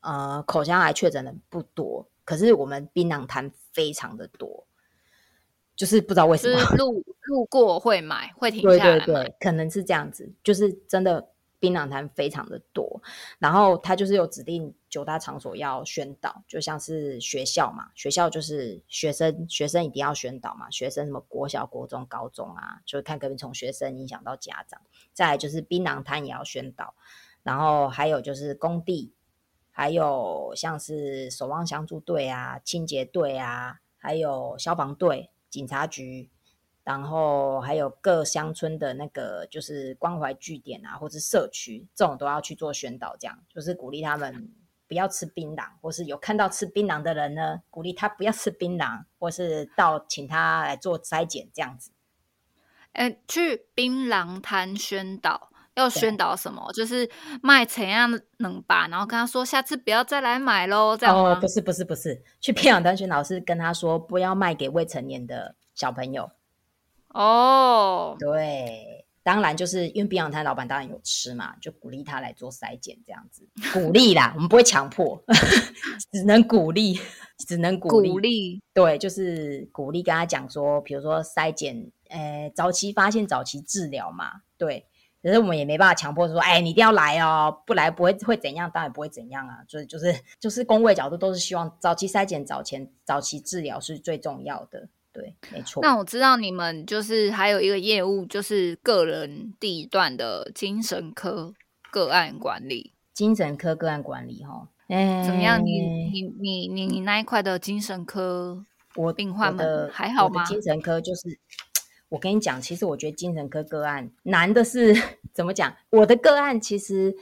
呃口腔癌确诊的不多，可是我们槟榔摊非常的多，就是不知道为什么路路过会买会停下来，对对对，可能是这样子，就是真的。槟榔摊非常的多，然后他就是有指定九大场所要宣导，就像是学校嘛，学校就是学生，学生一定要宣导嘛，学生什么国小、国中、高中啊，就是看可不可以从学生影响到家长。再来就是槟榔摊也要宣导，然后还有就是工地，还有像是守望相助队啊、清洁队啊，还有消防队、警察局。然后还有各乡村的那个就是关怀据点啊，或者社区这种都要去做宣导，这样就是鼓励他们不要吃槟榔，或是有看到吃槟榔的人呢，鼓励他不要吃槟榔，或是到请他来做筛检这样子。哎，去槟榔摊宣导要宣导什么？就是卖怎样能把，然后跟他说下次不要再来买喽，这样哦？不是不是不是，去槟榔摊宣导是跟他说不要卖给未成年的小朋友。哦，对，当然就是因为冰洋摊老板当然有吃嘛，就鼓励他来做筛检这样子，鼓励啦，我们不会强迫，只能鼓励，只能鼓励，对，就是鼓励跟他讲说，比如说筛检，呃，早期发现，早期治疗嘛，对，可是我们也没办法强迫说，哎，你一定要来哦，不来不会会怎样，当然不会怎样啊，所以就是就是工位角度都是希望早期筛检、早前早期治疗是最重要的。对，没错。那我知道你们就是还有一个业务，就是个人地段的精神科个案管理。精神科个案管理，哈，怎么样？你你你你你那一块的精神科，我病患们还好吗？精神科就是，我跟你讲，其实我觉得精神科个案难的是 怎么讲？我的个案其实，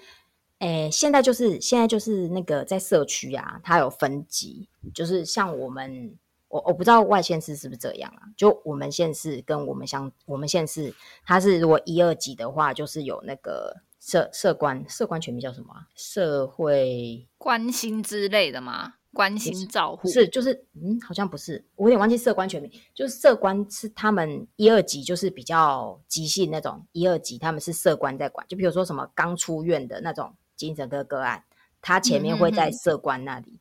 诶，现在就是现在就是那个在社区啊，它有分级，就是像我们。我我不知道外县市是不是这样啊？就我们县市跟我们乡，我们县市，它是如果一二级的话，就是有那个社社官，社官全名叫什么？社会关心之类的吗？关心照护是就是嗯，好像不是，我有点忘记社官全名。就是社官是他们一二级，就是比较急性那种一二级，他们是社官在管。就比如说什么刚出院的那种精神科个案，他前面会在社官那里。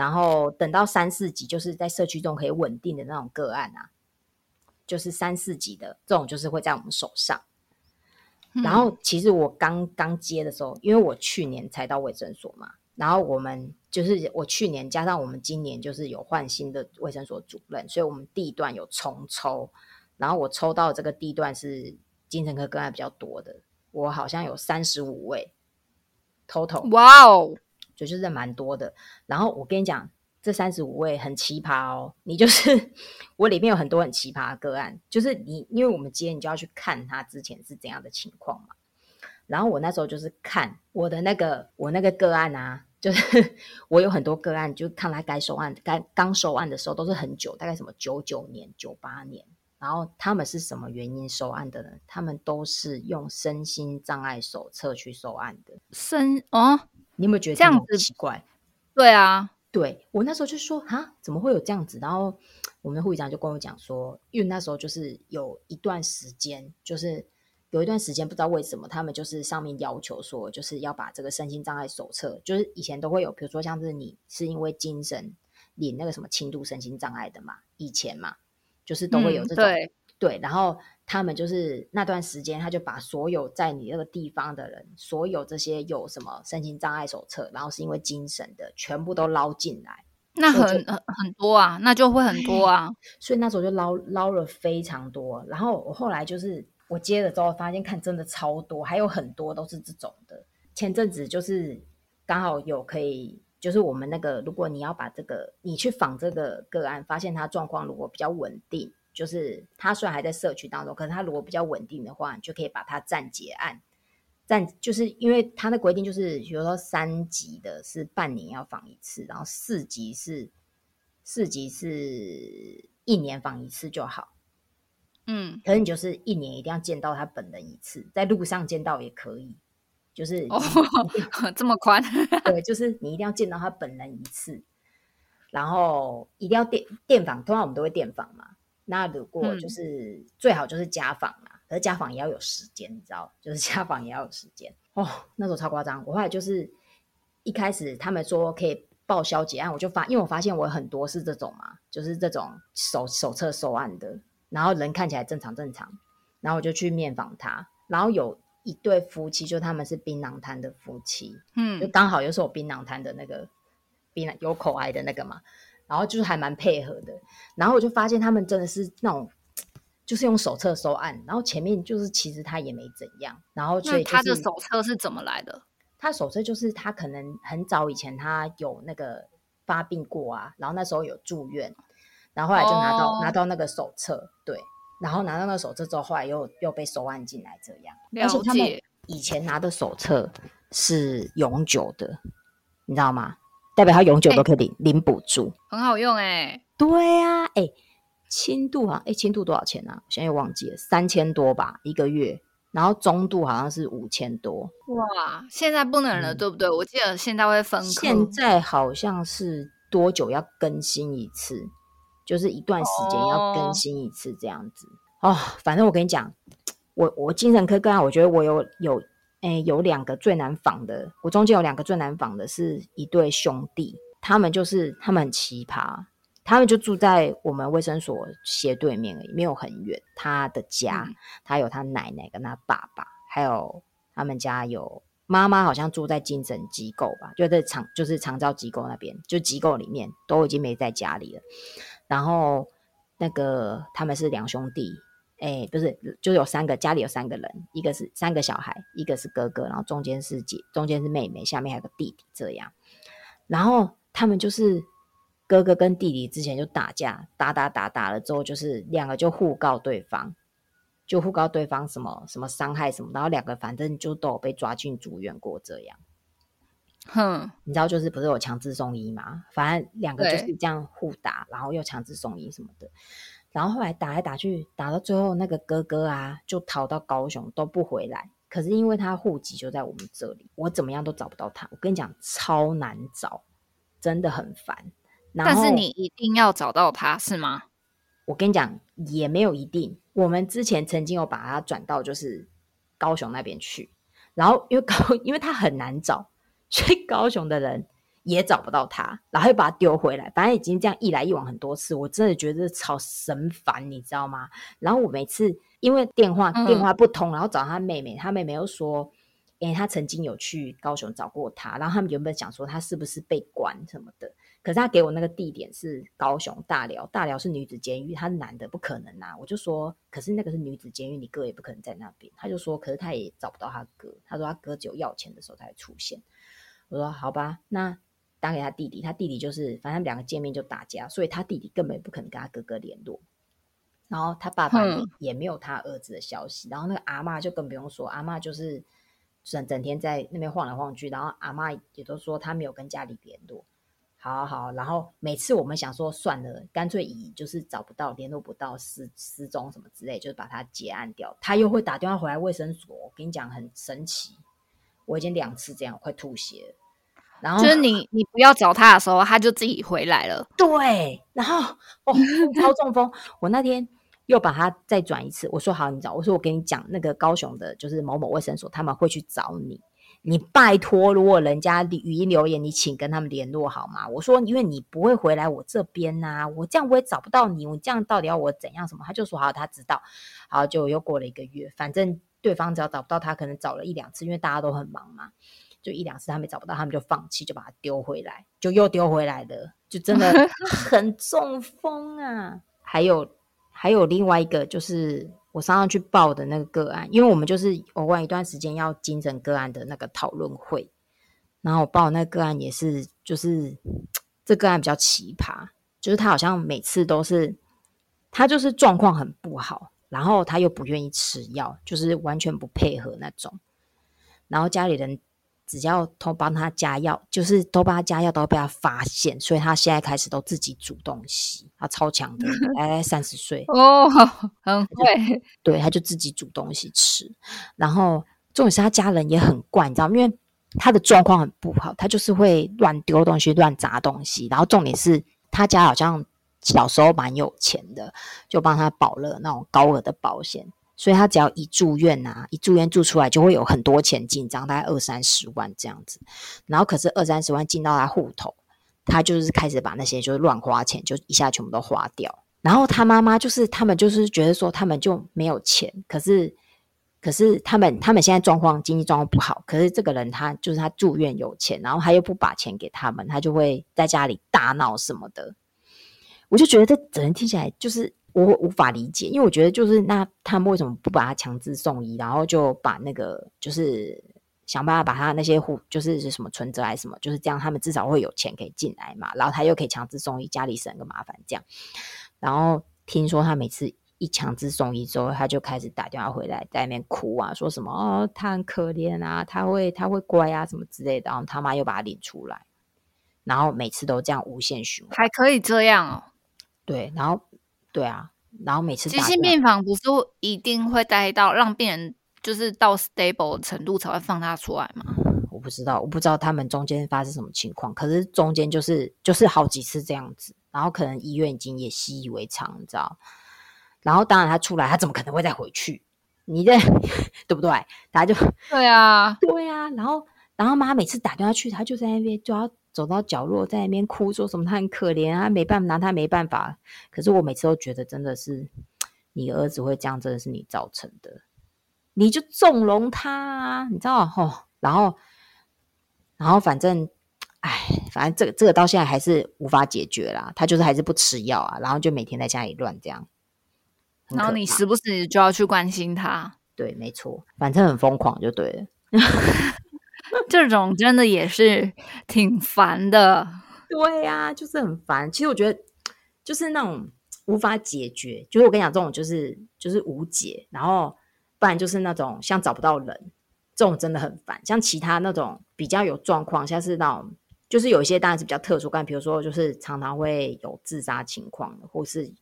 然后等到三四级，就是在社区中可以稳定的那种个案啊，就是三四级的这种，就是会在我们手上。然后其实我刚刚接的时候，因为我去年才到卫生所嘛，然后我们就是我去年加上我们今年就是有换新的卫生所主任，所以我们地段有重抽，然后我抽到这个地段是精神科个案比较多的，我好像有三十五位 total。哇哦！就就是蛮多的，然后我跟你讲，这三十五位很奇葩哦。你就是 我里面有很多很奇葩的个案，就是你因为我们接，你就要去看他之前是怎样的情况嘛。然后我那时候就是看我的那个我那个个案啊，就是 我有很多个案，就看他该收案、该刚收案的时候都是很久，大概什么九九年、九八年。然后他们是什么原因收案的呢？他们都是用身心障碍手册去收案的。身哦。你有没有觉得这样子奇怪？对啊，对我那时候就说啊，怎么会有这样子？然后我们的护士长就跟我讲说，因为那时候就是有一段时间，就是有一段时间不知道为什么，他们就是上面要求说，就是要把这个身心障碍手册，就是以前都会有，比如说像是你是因为精神领那个什么轻度身心障碍的嘛，以前嘛，就是都会有这种对，然后。他们就是那段时间，他就把所有在你那个地方的人，所有这些有什么身心障碍手册，然后是因为精神的，全部都捞进来，那很很很多啊，那就会很多啊。所以那时候就捞捞了非常多。然后我后来就是我接了之后，发现看真的超多，还有很多都是这种的。前阵子就是刚好有可以，就是我们那个，如果你要把这个你去访这个个案，发现他状况如果比较稳定，就是他虽然还在社区当中，可是他如果比较稳定的话，你就可以把他暂结案。暂就是因为他的规定，就是比如说三级的是半年要访一次，然后四级是四级是一年访一次就好。嗯，可是你就是一年一定要见到他本人一次，在路上见到也可以，就是哦，这么宽？对，就是你一定要见到他本人一次，然后一定要电电访，通常我们都会电访嘛。那如果就是最好就是家访嘛。可是家访也要有时间，你知道，就是家访也要有时间哦。那时候超夸张，我后来就是一开始他们说可以报销结案，我就发，因为我发现我很多是这种嘛，就是这种手手册收案的，然后人看起来正常正常，然后我就去面访他，然后有一对夫妻，就他们是槟榔摊的夫妻，嗯，就刚好又是我槟榔摊的那个槟榔有口癌的那个嘛，然后就是还蛮配合的，然后我就发现他们真的是那种。就是用手册收案，然后前面就是其实他也没怎样，然后所以他的手册是怎么来的？他手册就是他可能很早以前他有那个发病过啊，然后那时候有住院，然后后来就拿到拿到那个手册，对，然后拿到那个手册之后，后来又又被收案进来这样。而且他们以前拿的手册是永久的，你知道吗？代表他永久都可以领领补助，很好用哎。对啊，哎。轻度啊，哎，轻度多少钱啊？现在又忘记了，三千多吧一个月。然后中度好像是五千多。哇，现在不能了，对不对？我记得现在会分。现在好像是多久要更新一次？就是一段时间要更新一次这样子。哦，反正我跟你讲，我我精神科个案，我觉得我有有哎有两个最难仿的。我中间有两个最难仿的是一对兄弟，他们就是他们很奇葩。他们就住在我们卫生所斜对面而已，没有很远。他的家，他有他奶奶跟他爸爸，还有他们家有妈妈，好像住在精神机构吧，就在长就是长照机构那边，就机构里面都已经没在家里了。然后那个他们是两兄弟，哎，不是，就有三个，家里有三个人，一个是三个小孩，一个是哥哥，然后中间是姐，中间是妹妹，下面还有个弟弟，这样。然后他们就是。哥哥跟弟弟之前就打架，打打打打了之后，就是两个就互告对方，就互告对方什么什么伤害什么，然后两个反正就都有被抓进住院过这样。哼，你知道就是不是有强制送医吗？反正两个就是这样互打，然后又强制送医什么的。然后后来打来打去，打到最后那个哥哥啊就逃到高雄都不回来。可是因为他户籍就在我们这里，我怎么样都找不到他。我跟你讲，超难找，真的很烦。但是你一定要找到他是吗？我跟你讲，也没有一定。我们之前曾经有把他转到就是高雄那边去，然后因为高 因为他很难找，所以高雄的人也找不到他，然后又把他丢回来。反正已经这样一来一往很多次，我真的觉得超神烦，你知道吗？然后我每次因为电话电话不通，然后找他妹妹，他妹妹又说。因为他曾经有去高雄找过他，然后他们原本想说他是不是被关什么的，可是他给我那个地点是高雄大寮，大寮是女子监狱，他男的不可能啊，我就说，可是那个是女子监狱，你哥也不可能在那边，他就说，可是他也找不到他哥，他说他哥只有要钱的时候才会出现，我说好吧，那打给他弟弟，他弟弟就是反正两个见面就打架，所以他弟弟根本不可能跟他哥哥联络，然后他爸爸也没有他儿子的消息，然后那个阿妈就更不用说，阿妈就是。整整天在那边晃来晃去，然后阿妈也都说他没有跟家里联络。好好，然后每次我们想说算了，干脆以就是找不到、联络不到、失失踪什么之类，就是把他结案掉。他又会打电话回来卫生所，我跟你讲很神奇。我已经两次这样，快吐血了。然后就是你你不要找他的时候，他就自己回来了。对，然后哦，超中风。我那天。又把他再转一次，我说好，你找我说我跟你讲，那个高雄的，就是某某卫生所，他们会去找你。你拜托，如果人家语音留言，你请跟他们联络好吗？我说，因为你不会回来我这边呐，我这样我也找不到你，我这样到底要我怎样？什么？他就说好，他知道。好，就又过了一个月，反正对方只要找不到他，可能找了一两次，因为大家都很忙嘛，就一两次他没找不到，他们就放弃，就把它丢回来，就又丢回来了。就真的 很中风啊。还有还有另外一个，就是我上上去报的那个个案，因为我们就是偶尔一段时间要精神个案的那个讨论会，然后我报那个案也是，就是 这个案比较奇葩，就是他好像每次都是他就是状况很不好，然后他又不愿意吃药，就是完全不配合那种，然后家里人。只要偷帮他加药，就是都帮他加药，都被他发现，所以他现在开始都自己煮东西，他超强的，哎，三十岁哦，很会，对，他就自己煮东西吃。然后重点是他家人也很怪，你知道因为他的状况很不好，他就是会乱丢东西、乱砸东西。然后重点是他家好像小时候蛮有钱的，就帮他保了那种高额的保险。所以他只要一住院呐，一住院住出来就会有很多钱进账，大概二三十万这样子。然后可是二三十万进到他户头，他就是开始把那些就是乱花钱，就一下全部都花掉。然后他妈妈就是他们就是觉得说他们就没有钱，可是可是他们他们现在状况经济状况不好，可是这个人他就是他住院有钱，然后他又不把钱给他们，他就会在家里大闹什么的。我就觉得这整人听起来就是。我无法理解，因为我觉得就是那他们为什么不把他强制送医，然后就把那个就是想办法把他那些户就是什么存折还是什么，就是这样，他们至少会有钱可以进来嘛，然后他又可以强制送医，家里省个麻烦这样。然后听说他每次一强制送医之后，他就开始打电话回来在那边哭啊，说什么哦他很可怜啊，他会他会乖啊什么之类的，然后他妈又把他领出来，然后每次都这样无限循环，还可以这样哦？对，然后。对啊，然后每次急性病房不是一定会待到让病人就是到 stable 程度才会放他出来吗？我不知道，我不知道他们中间发生什么情况。可是中间就是就是好几次这样子，然后可能医院已经也习以为常，你知道。然后当然他出来，他怎么可能会再回去？你这 对不对？他就对啊，对啊。然后然后妈每次打电话去，他就在那边就要。走到角落，在那边哭，说什么他很可怜啊，没办法拿他没办法。可是我每次都觉得，真的是你儿子会这样，真的是你造成的，你就纵容他啊，你知道吼？然后，然后反正，哎，反正这个这个到现在还是无法解决啦。他就是还是不吃药啊，然后就每天在家里乱这样。然后你时不时就要去关心他。对，没错，反正很疯狂就对了。这种真的也是挺烦的，对呀，就是很烦。其实我觉得，就是那种无法解决，就是我跟你讲，这种就是就是无解。然后不然就是那种像找不到人，这种真的很烦。像其他那种比较有状况，像是那种就是有一些当然是比较特殊，但比如说就是常常会有自杀情况的，或是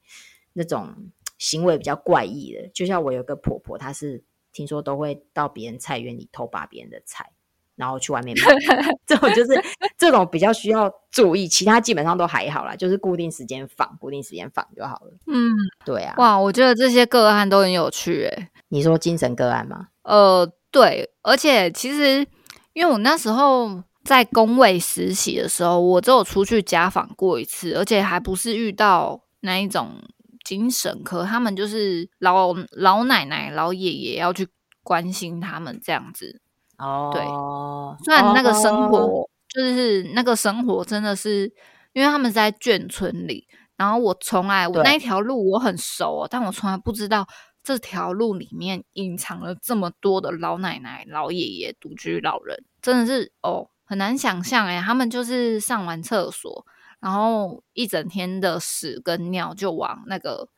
那种行为比较怪异的。就像我有个婆婆，她是听说都会到别人菜园里偷拔别人的菜。然后去外面买，这种就是这种比较需要注意，其他基本上都还好啦，就是固定时间放，固定时间放就好了。嗯，对啊。哇，我觉得这些个案都很有趣诶。你说精神个案吗？呃，对，而且其实因为我那时候在工位实习的时候，我只有出去家访过一次，而且还不是遇到那一种精神科，他们就是老老奶奶、老爷爷要去关心他们这样子。哦，对，虽然那个生活就是那个生活，真的是因为他们在眷村里，然后我从来我那一条路我很熟，但我从来不知道这条路里面隐藏了这么多的老奶奶、老爷爷、独居老人，真的是哦，很难想象哎，他们就是上完厕所，然后一整天的屎跟尿就往那个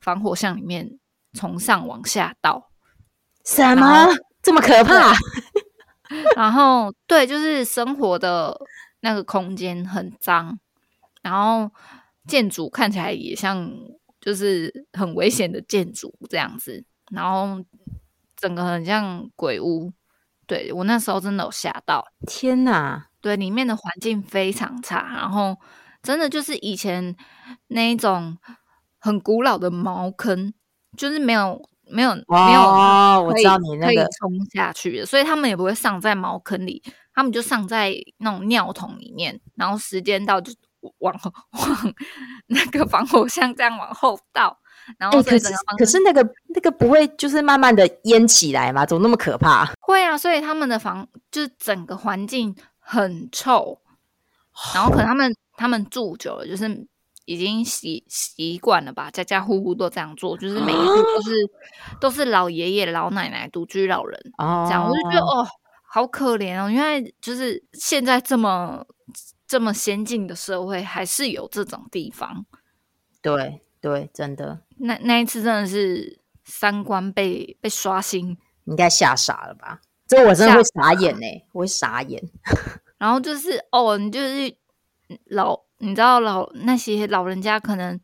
防火巷里面从上往下倒，什么这么可怕？然后，对，就是生活的那个空间很脏，然后建筑看起来也像就是很危险的建筑这样子，然后整个很像鬼屋。对我那时候真的有吓到，天哪！对，里面的环境非常差，然后真的就是以前那一种很古老的茅坑，就是没有。没有没有，我知道你那个冲下去的，所以他们也不会上在茅坑里，他们就上在那种尿桶里面，然后时间到就往往那个防火箱这样往后倒，然后可是可是那个那个不会就是慢慢的淹起来吗？怎么那么可怕？会啊，所以他们的房就是整个环境很臭，然后可能他们。他们住久了，就是已经习习惯了吧，家家户户都这样做，就是每一户都是都是老爷爷老奶奶独居老人哦，这样，我就觉得哦，好可怜哦，因为就是现在这么这么先进的社会，还是有这种地方。对对，真的，那那一次真的是三观被被刷新，应该吓傻了吧？这我真的会傻眼呢、我会傻眼。然后就是哦，你就是老，你知道老那些老人家可能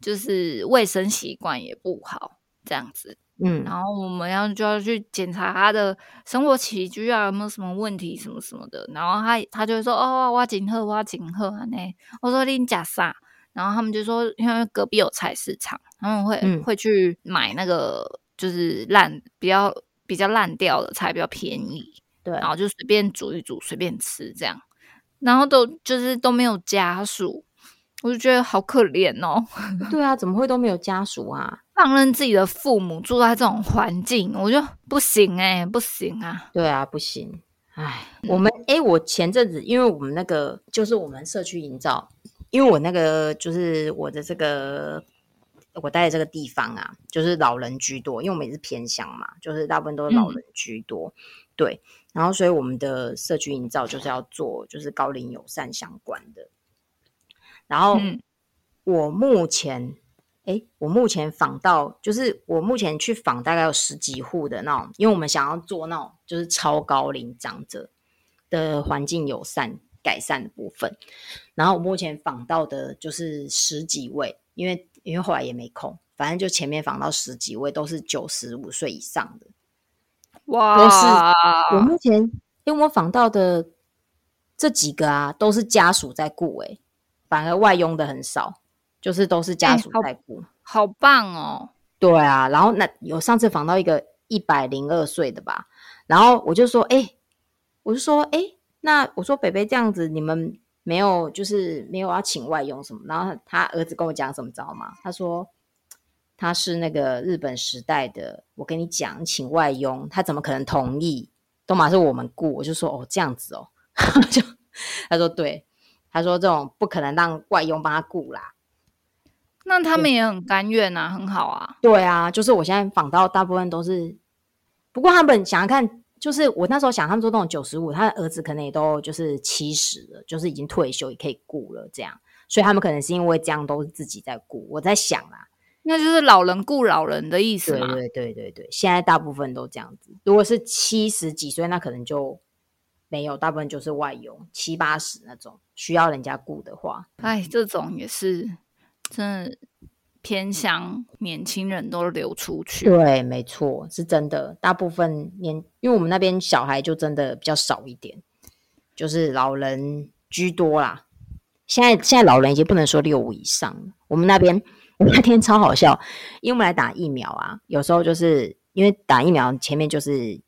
就是卫生习惯也不好，这样子。嗯，然后我们要就要去检查他的生活起居啊，有没有什么问题什么什么的。然后他他就会说哦，挖井鹤，挖井鹤啊呢。我说你假啥？然后他们就说，因为隔壁有菜市场，他们会、嗯会去买那个就是烂比较比较烂掉的菜，比较便宜。对，然后就随便煮一煮，随便吃这样，然后都就是都没有家属，我就觉得好可怜哦，对啊，怎么会都没有家属啊？放任自己的父母住在这种环境，我就不行哎、不行啊，对啊，不行。唉，我们诶，我前阵子因为我们那个就是我们社区营造，因为我那个就是我的这个我待的这个地方啊，就是老人居多，因为我们也是偏乡嘛，就是大部分都是老人居多，对。然后所以我们的社区营造就是要做就是高龄友善相关的。然后嗯我目前诶，我目前访到，就是我目前去访大概有十几户的那种，因为我们想要做那种就是超高龄长者的环境友善改善的部分。然后我目前访到的就是十几位，因为因为后来也没空，反正就前面访到十几位都是九十五岁以上的。哇，我目前因为我访到的这几个啊，都是家属在雇，诶，反而外佣的很少，就是都是家属在雇。好棒哦，对啊，然后那有上次访到一个一百零二岁的吧，然后我就说，哎、我就说，哎、那我说北北这样子，你们没有就是没有要请外佣什么？然后他他儿子跟我讲什么，知道吗？他说他是那个日本时代的，我跟你讲，请外佣，他怎么可能同意？都马是我们雇，我就说哦这样子哦，就他说对，他说这种不可能让外佣帮他雇啦。那他们也很甘愿啊，很好啊，对啊，就是我现在访到大部分都是，不过他们想要看，就是我那时候想，他们说那种九十五，他的儿子可能也都就是七十了，就是已经退休也可以雇了这样，所以他们可能是因为这样都是自己在雇。我在想啦，那就是老人顾老人的意思嘛。对对对对对，现在大部分都这样子。如果是七十几岁，那可能就没有，大部分就是外佣，七八十那种需要人家雇的话，哎，这种也是真的偏向年轻人都流出去。对，没错，是真的。大部分年，因为我们那边小孩就真的比较少一点，就是老人居多啦。现在现在老人已经不能说六五以上了。我们那边那天超好笑，因为我们来打疫苗啊，有时候就是因为打疫苗前面就是你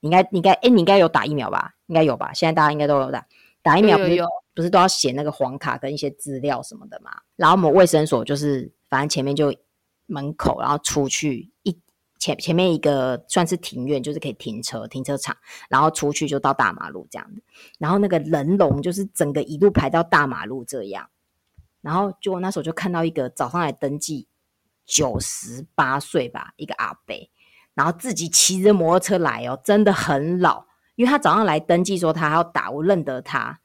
应该你应该哎，你应该有打疫苗吧？应该有吧？现在大家应该都有打打疫苗不是不是都要写那个黄卡跟一些资料什么的嘛？然后我们卫生所就是反正前面就门口，然后出去一前前面一个算是庭院，就是可以停车停车场，然后出去就到大马路这样的。然后那个人龙就是整个一路排到大马路这样。然后就我那时候就看到一个早上来登记九十八岁吧，一个阿伯，然后自己骑着摩托车来哦，真的很老，因为他早上来登记说他要打，我认得他，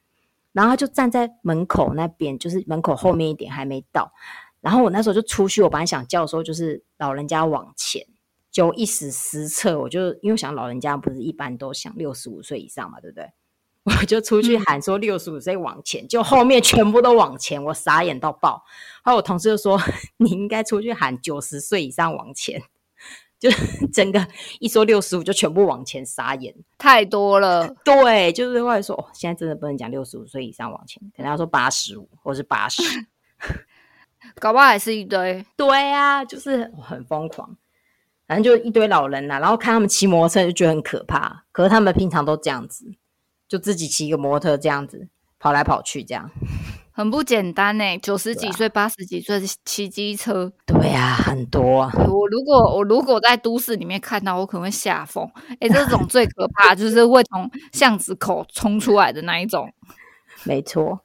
然后他就站在门口那边，就是门口后面一点还没到，然后我那时候就出去，我本来想叫说就是老人家往前，就一时失策，我就因为想老人家不是一般都想六十五岁以上嘛，对不对？我就出去喊说六十五岁往前，就后面全部都往前，我傻眼到爆。后来我同事就说 你应该出去喊九十岁以上往前，就 整个一说六十五就全部往前，傻眼。太多了，对，就是后来说哦，现在真的不能讲六十五岁以上往前，可能要说八十五或是八十。搞不好还是一堆。对啊，就是很疯狂，反正就一堆老人呐、然后看他们骑摩托车就觉得很可怕，可是他们平常都这样子，就自己骑一个摩托车这样子跑来跑去，这样。很不简单呢，九十几岁、八十几岁骑机车，对啊，很多啊。我如果我如果在都市里面看到，我可能会吓疯。哎，这种 最可怕就是会从巷子口冲出来的那一种。没错，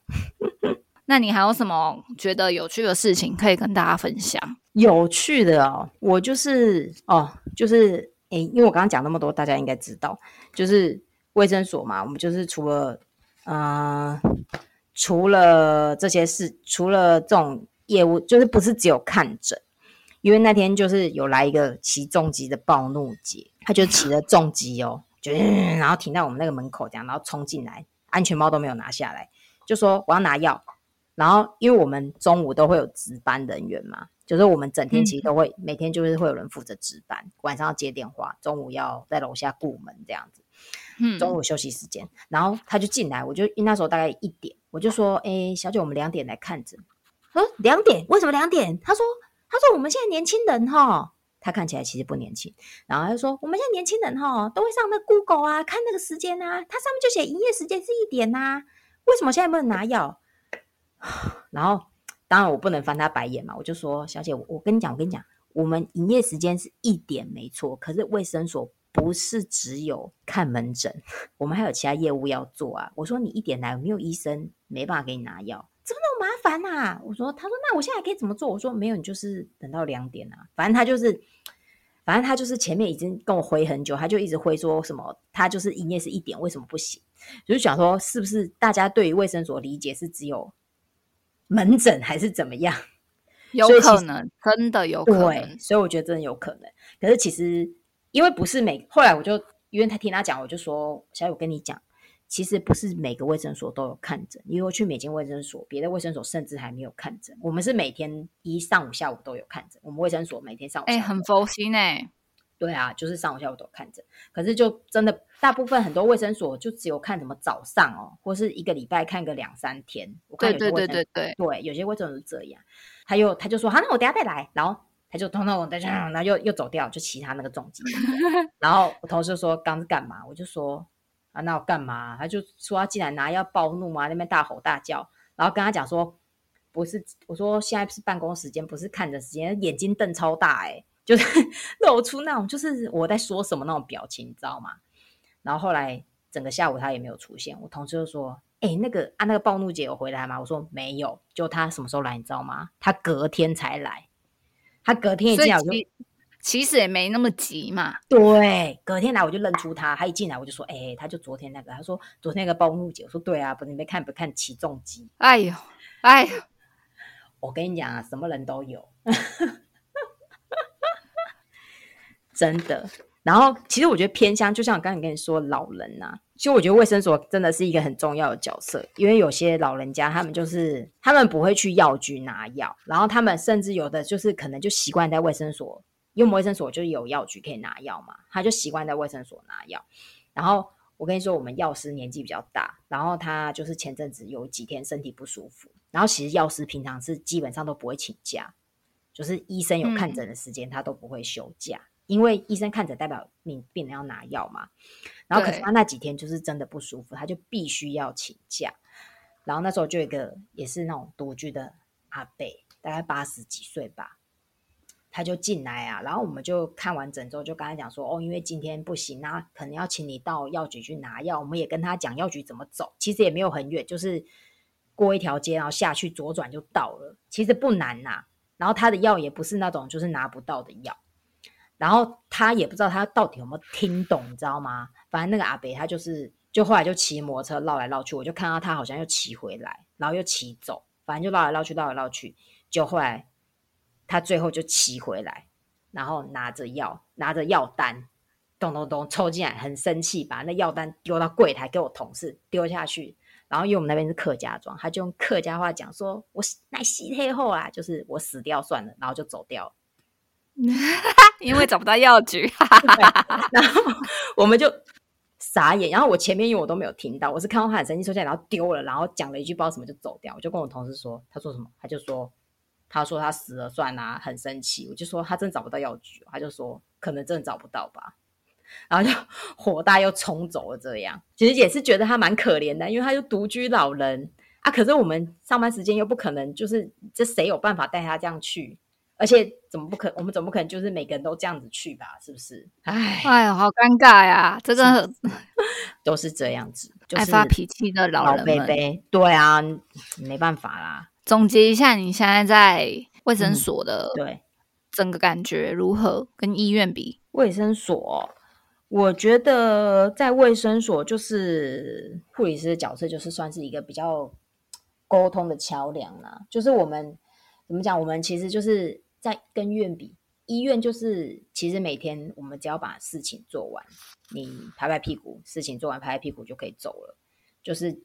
那你还有什么觉得有趣的事情可以跟大家分享？有趣的哦，我就是哦，就是诶，因为我刚刚讲那么多，大家应该知道，就是卫生所嘛，我们就是除了呃，除了这些事，除了这种业务，就是不是只有看诊，因为那天就是有来一个骑重机的暴怒姐，他就骑着重机哦，就然后停在我们那个门口这样，然后冲进来，安全帽都没有拿下来，就说我要拿药。然后，因为我们中午都会有值班人员嘛，就是我们整天其实都会每天就是会有人负责值班，晚上要接电话，中午要在楼下顾门这样子。嗯，中午休息时间，然后他就进来，我就那时候大概一点，我就说：“哎，小姐，我们两点来看诊。”说两点？为什么两点？他说：“他说我们现在年轻人哈，他看起来其实不年轻。然后他就说我们现在年轻人哈都会上那 Google 啊，看那个时间啊，它上面就写营业时间是一点呐。为什么现在不能拿药？” 然后，当然我不能翻他白眼嘛，我就说：“小姐，我跟你讲，我跟你讲，我们营业时间是一点没错，可是卫生所不是只有看门诊，我们还有其他业务要做啊。”我说：“你一点来，没有医生，没办法给你拿药，怎么那么麻烦啊？”我说：“他说那我现在可以怎么做？”我说：“没有，你就是等到两点啊。反正他就是，反正他就是前面已经跟我回很久，他就一直回说什么，他就是营业是一点，为什么不行？就是想说，是不是大家对于卫生所理解是只有？”门诊还是怎么样？有可能，真的有可能。所以我觉得真的有可能。可是其实，因为不是每后来我就因为他听他讲，我就说小雨，我跟你讲，其实不是每个卫生所都有看诊。因为我去每间卫生所，别的卫生所甚至还没有看诊。我们是每天一上午、下午都有看诊。我们卫生所每天上午哎，很佛心哎。对啊，就是上午、下午都看诊。可是就真的大部分很多卫生所就只有看什么早上哦，或是一个礼拜看个两三天。对对对对对对，有些卫生所是这样。他又他就说好，那我等下再来。然后他就通通等下，然后又又走掉，就骑他那个重机。然后我同事说刚是干嘛？我就说啊，那我干嘛？他就说他进来拿要暴怒啊，那边大吼大叫。然后跟他讲说不是，我说现在是办公时间，不是看着时间，眼睛瞪超大哎。就是 露出那种，就是我在说什么那种表情，你知道吗？然后后来整个下午他也没有出现，我同事就说：“哎，那个啊，那个暴怒姐有回来吗？”我说：“没有。”就他什么时候来，你知道吗？他隔天才来，他隔天一进来我就其实也没那么急嘛。对，隔天来我就认出他，他一进来我就说：“哎，他就昨天那个。”他说：“昨天那个暴怒姐。”我说：“对啊，不是你没看不看起重机？”哎呦，哎呦，我跟你讲啊，什么人都有。真的，然后其实我觉得偏乡，就像我刚才跟你说，老人呐，其实我觉得卫生所真的是一个很重要的角色，因为有些老人家他们就是他们不会去药局拿药，然后他们甚至有的就是可能就习惯在卫生所，因为卫生所就是有药局可以拿药嘛，他就习惯在卫生所拿药。然后我跟你说，我们药师年纪比较大，然后他就是前阵子有几天身体不舒服，然后其实药师平常是基本上都不会请假，就是医生有看诊的时间他都不会休假。因为医生看诊代表你病人要拿药嘛，然后可是他那几天就是真的不舒服，他就必须要请假。然后那时候就有一个也是那种独居的阿伯，大概八十几岁吧，他就进来啊，然后我们就看完诊之后就跟他讲说，哦，因为今天不行啊，可能要请你到药局去拿药。我们也跟他讲药局怎么走，其实也没有很远，就是过一条街，然后下去左转就到了，其实不难呐。然后他的药也不是那种就是拿不到的药。然后他也不知道他到底有没有听懂，你知道吗？反正那个阿北他就是，就后来就骑摩托车绕来绕去，我就看到他好像又骑回来，然后又骑走，反正就绕来绕去，绕来绕去。就后来他最后就骑回来，然后拿着药，拿着药单，咚咚咚抽进来，很生气，把那药单丢到柜台给我同事丢下去。然后因为我们那边是客家庄，他就用客家话讲说：“我乃西黑后啊，就是我死掉算了。”然后就走掉了。因为找不到药局，然后我们就傻眼。然后我前面因为我都没有听到，我是看到他很生气，收下来，然后丢了，然后讲了一句不知道什么就走掉。我就跟我同事说，他说什么？他就说，他说他死了算啦，很生气。我就说他真的找不到药局，他就说可能真的找不到吧。然后就火大又冲走了。这样其实也是觉得他蛮可怜的，因为他就独居老人啊。可是我们上班时间又不可能，就是这谁有办法带他这样去？而且怎么不可，我们总不可能就是每个人都这样子去吧？是不是？哎，哎呦，好尴尬呀！这个 都是这样子，就爱发脾气的老人们，对啊，没办法啦。总结一下，你现在在卫生所的对整个感觉如何？跟医院比，卫生所。我觉得在卫生所，就是护理师的角色，就是算是一个比较沟通的桥梁啦。就是我们怎么讲？我们其实就是在跟院比，医院就是其实每天我们只要把事情做完，你拍拍屁股，事情做完，拍拍屁股就可以走了。就是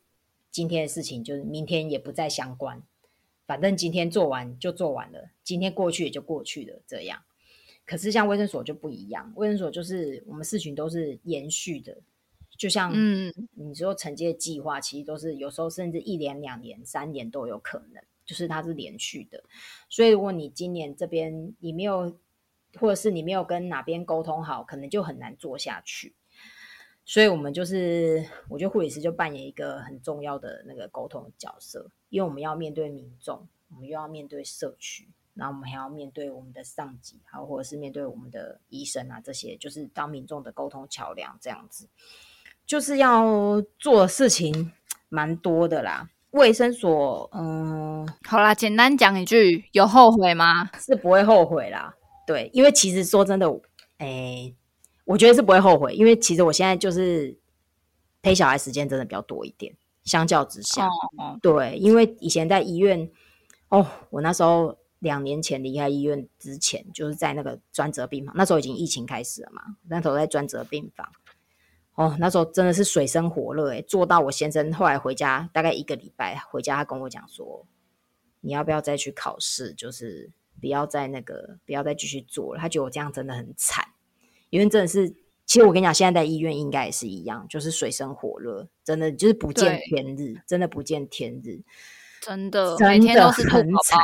今天的事情，就是明天也不再相关，反正今天做完就做完了，今天过去也就过去了，这样。可是像卫生所就不一样，卫生所就是我们事情都是延续的，就像嗯，你说承接计划，其实都是有时候甚至一年、两年、三年都有可能，就是它是连续的。所以如果你今年这边你没有，或者是你没有跟哪边沟通好，可能就很难做下去。所以我们就是，我觉得护理师就扮演一个很重要的那个沟通角色，因为我们要面对民众，我们又要面对社区。然后我们还要面对我们的上级，还有或者是面对我们的医生啊，这些就是当民众的沟通桥梁，这样子就是要做事情蛮多的啦。卫生所，嗯，好啦，简单讲一句，有后悔吗？是不会后悔啦。对，因为其实说真的，哎，我觉得是不会后悔，因为其实我现在就是陪小孩时间真的比较多一点，相较之下，对，因为以前在医院，哦，我那时候。两年前离开医院之前，就是在那个专责病房，那时候已经疫情开始了嘛。那时候在专责病房，哦，那时候真的是水深火热诶，做到我先生后来回家大概一个礼拜，回家他跟我讲说，你要不要再去考试？就是不要再那个，不要再继续做了。他觉得我这样真的很惨，因为真的是，其实我跟你讲，现在在医院应该也是一样，就是水深火热，真的就是不见天日，真的不见天日，真的每天都是很惨。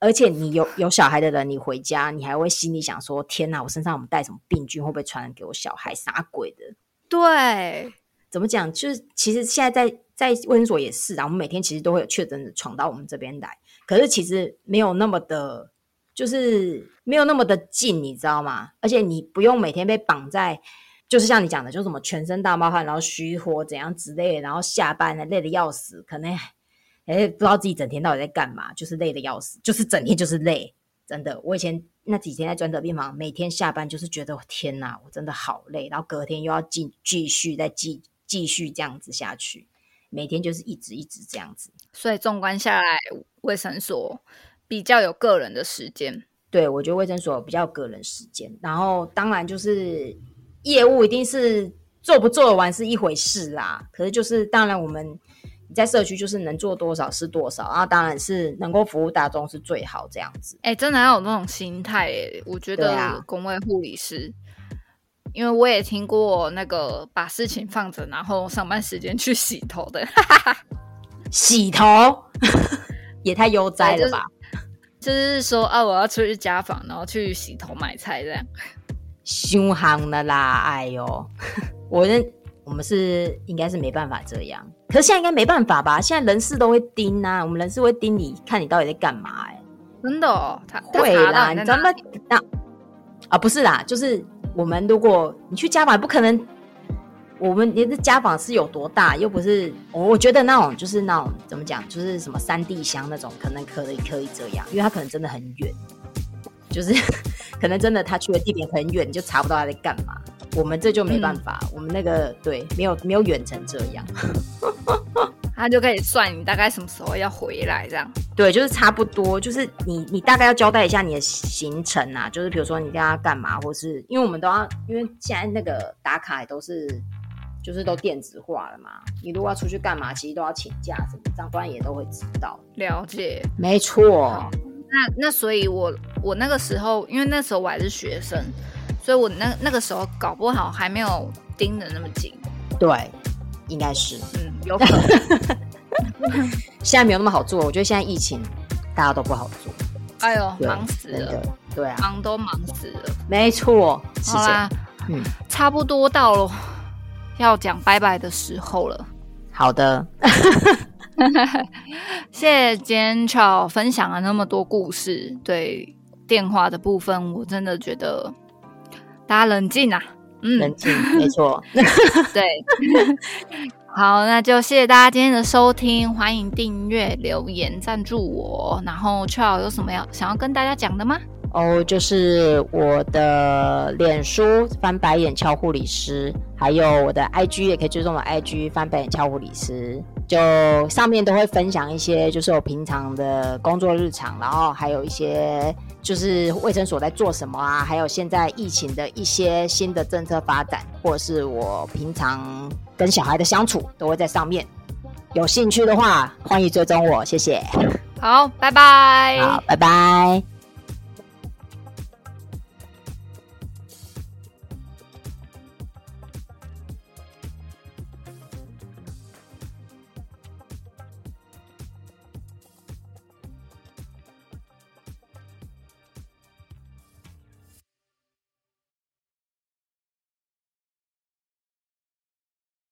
而且你有有小孩的人，你回家你还会心里想说：天哪，我身上我们带什么病菌，会不会传染给我小孩？啥鬼的？对，怎么讲？就是其实现在在在卫生所也是啊，我们每天其实都会有确诊的闯到我们这边来，可是其实没有那么的，就是没有那么的近，你知道吗？而且你不用每天被绑在，就是像你讲的，就什么全身大冒汗，然后虚火怎样之类的，然后下班了累的要死，可能。哎，不知道自己整天到底在干嘛，就是累的要死，就是整天就是累，真的。我以前那几天在专责病房，每天下班就是觉得天哪，我真的好累，然后隔天又要继继续再继继续这样子下去，每天就是一直一直这样子。所以纵观下来，卫生所比较有个人的时间。对，我觉得卫生所比较个人时间，然后当然就是业务一定是做不做得完是一回事啦。可是就是当然我们。在社区就是能做多少是多少，然后当然是能够服务大众是最好这样子。哎，真的要有那种心态哎，我觉得工位护理师，因为我也听过那个把事情放着，然后上班时间去洗头的，洗头 也太悠哉了吧？就是说啊，我要出去家访，然后去洗头买菜这样，凶行的啦！哎呦，我认。我们是应该是没办法这样，可是现在应该没办法吧？现在人事都会盯啊，我们人事会盯你看你到底在干嘛？哎，真的哦，他会啦，你知道？那啊不是啦，就是我们如果你去家访，不可能，我们你的家访是有多大？又不是，我觉得那种就是那种怎么讲，就是什么三地乡那种，可能可以可以这样，因为他可能真的很远，就是 可能真的他去的地点很远，你就查不到他在干嘛。我们这就没办法，我们那个对没有没有远成这样，他就可以算你大概什么时候要回来这样。对，就是差不多，就是你你大概要交代一下你的行程啊，就是比如说你跟他干嘛，或是因为我们都要，因为现在那个打卡也都是就是都电子化了嘛，你如果要出去干嘛，其实都要请假什么，长官也都会知道。了解，没错。那那所以，我我那个时候，因为那时候我还是学生。所以我那那个时候搞不好还没有盯的那么紧，对，应该是，嗯，有可能。现在没有那么好做，我觉得现在疫情大家都不好做。哎呦，忙死了，对啊，忙都忙死了，没错。好啦，嗯，差不多到了要讲拜拜的时候了。好的，谢谢今天巧分享了那么多故事，对。电话的部分，我真的觉得大家冷静啊，嗯，冷静，没错，对。好，那就谢谢大家今天的收听，欢迎订阅、留言、赞助我。然后 Charles 有什么要想要跟大家讲的吗？哦，就是我的脸书翻白眼俏护理师，还有我的 IG 也可以追踪我 IG 翻白眼俏护理师，就上面都会分享一些就是我平常的工作日常，然后还有一些就是卫生所在做什么啊，还有现在疫情的一些新的政策发展，或者是我平常跟小孩的相处，都会在上面。有兴趣的话，欢迎追踪我，谢谢。好，拜拜。好，拜拜。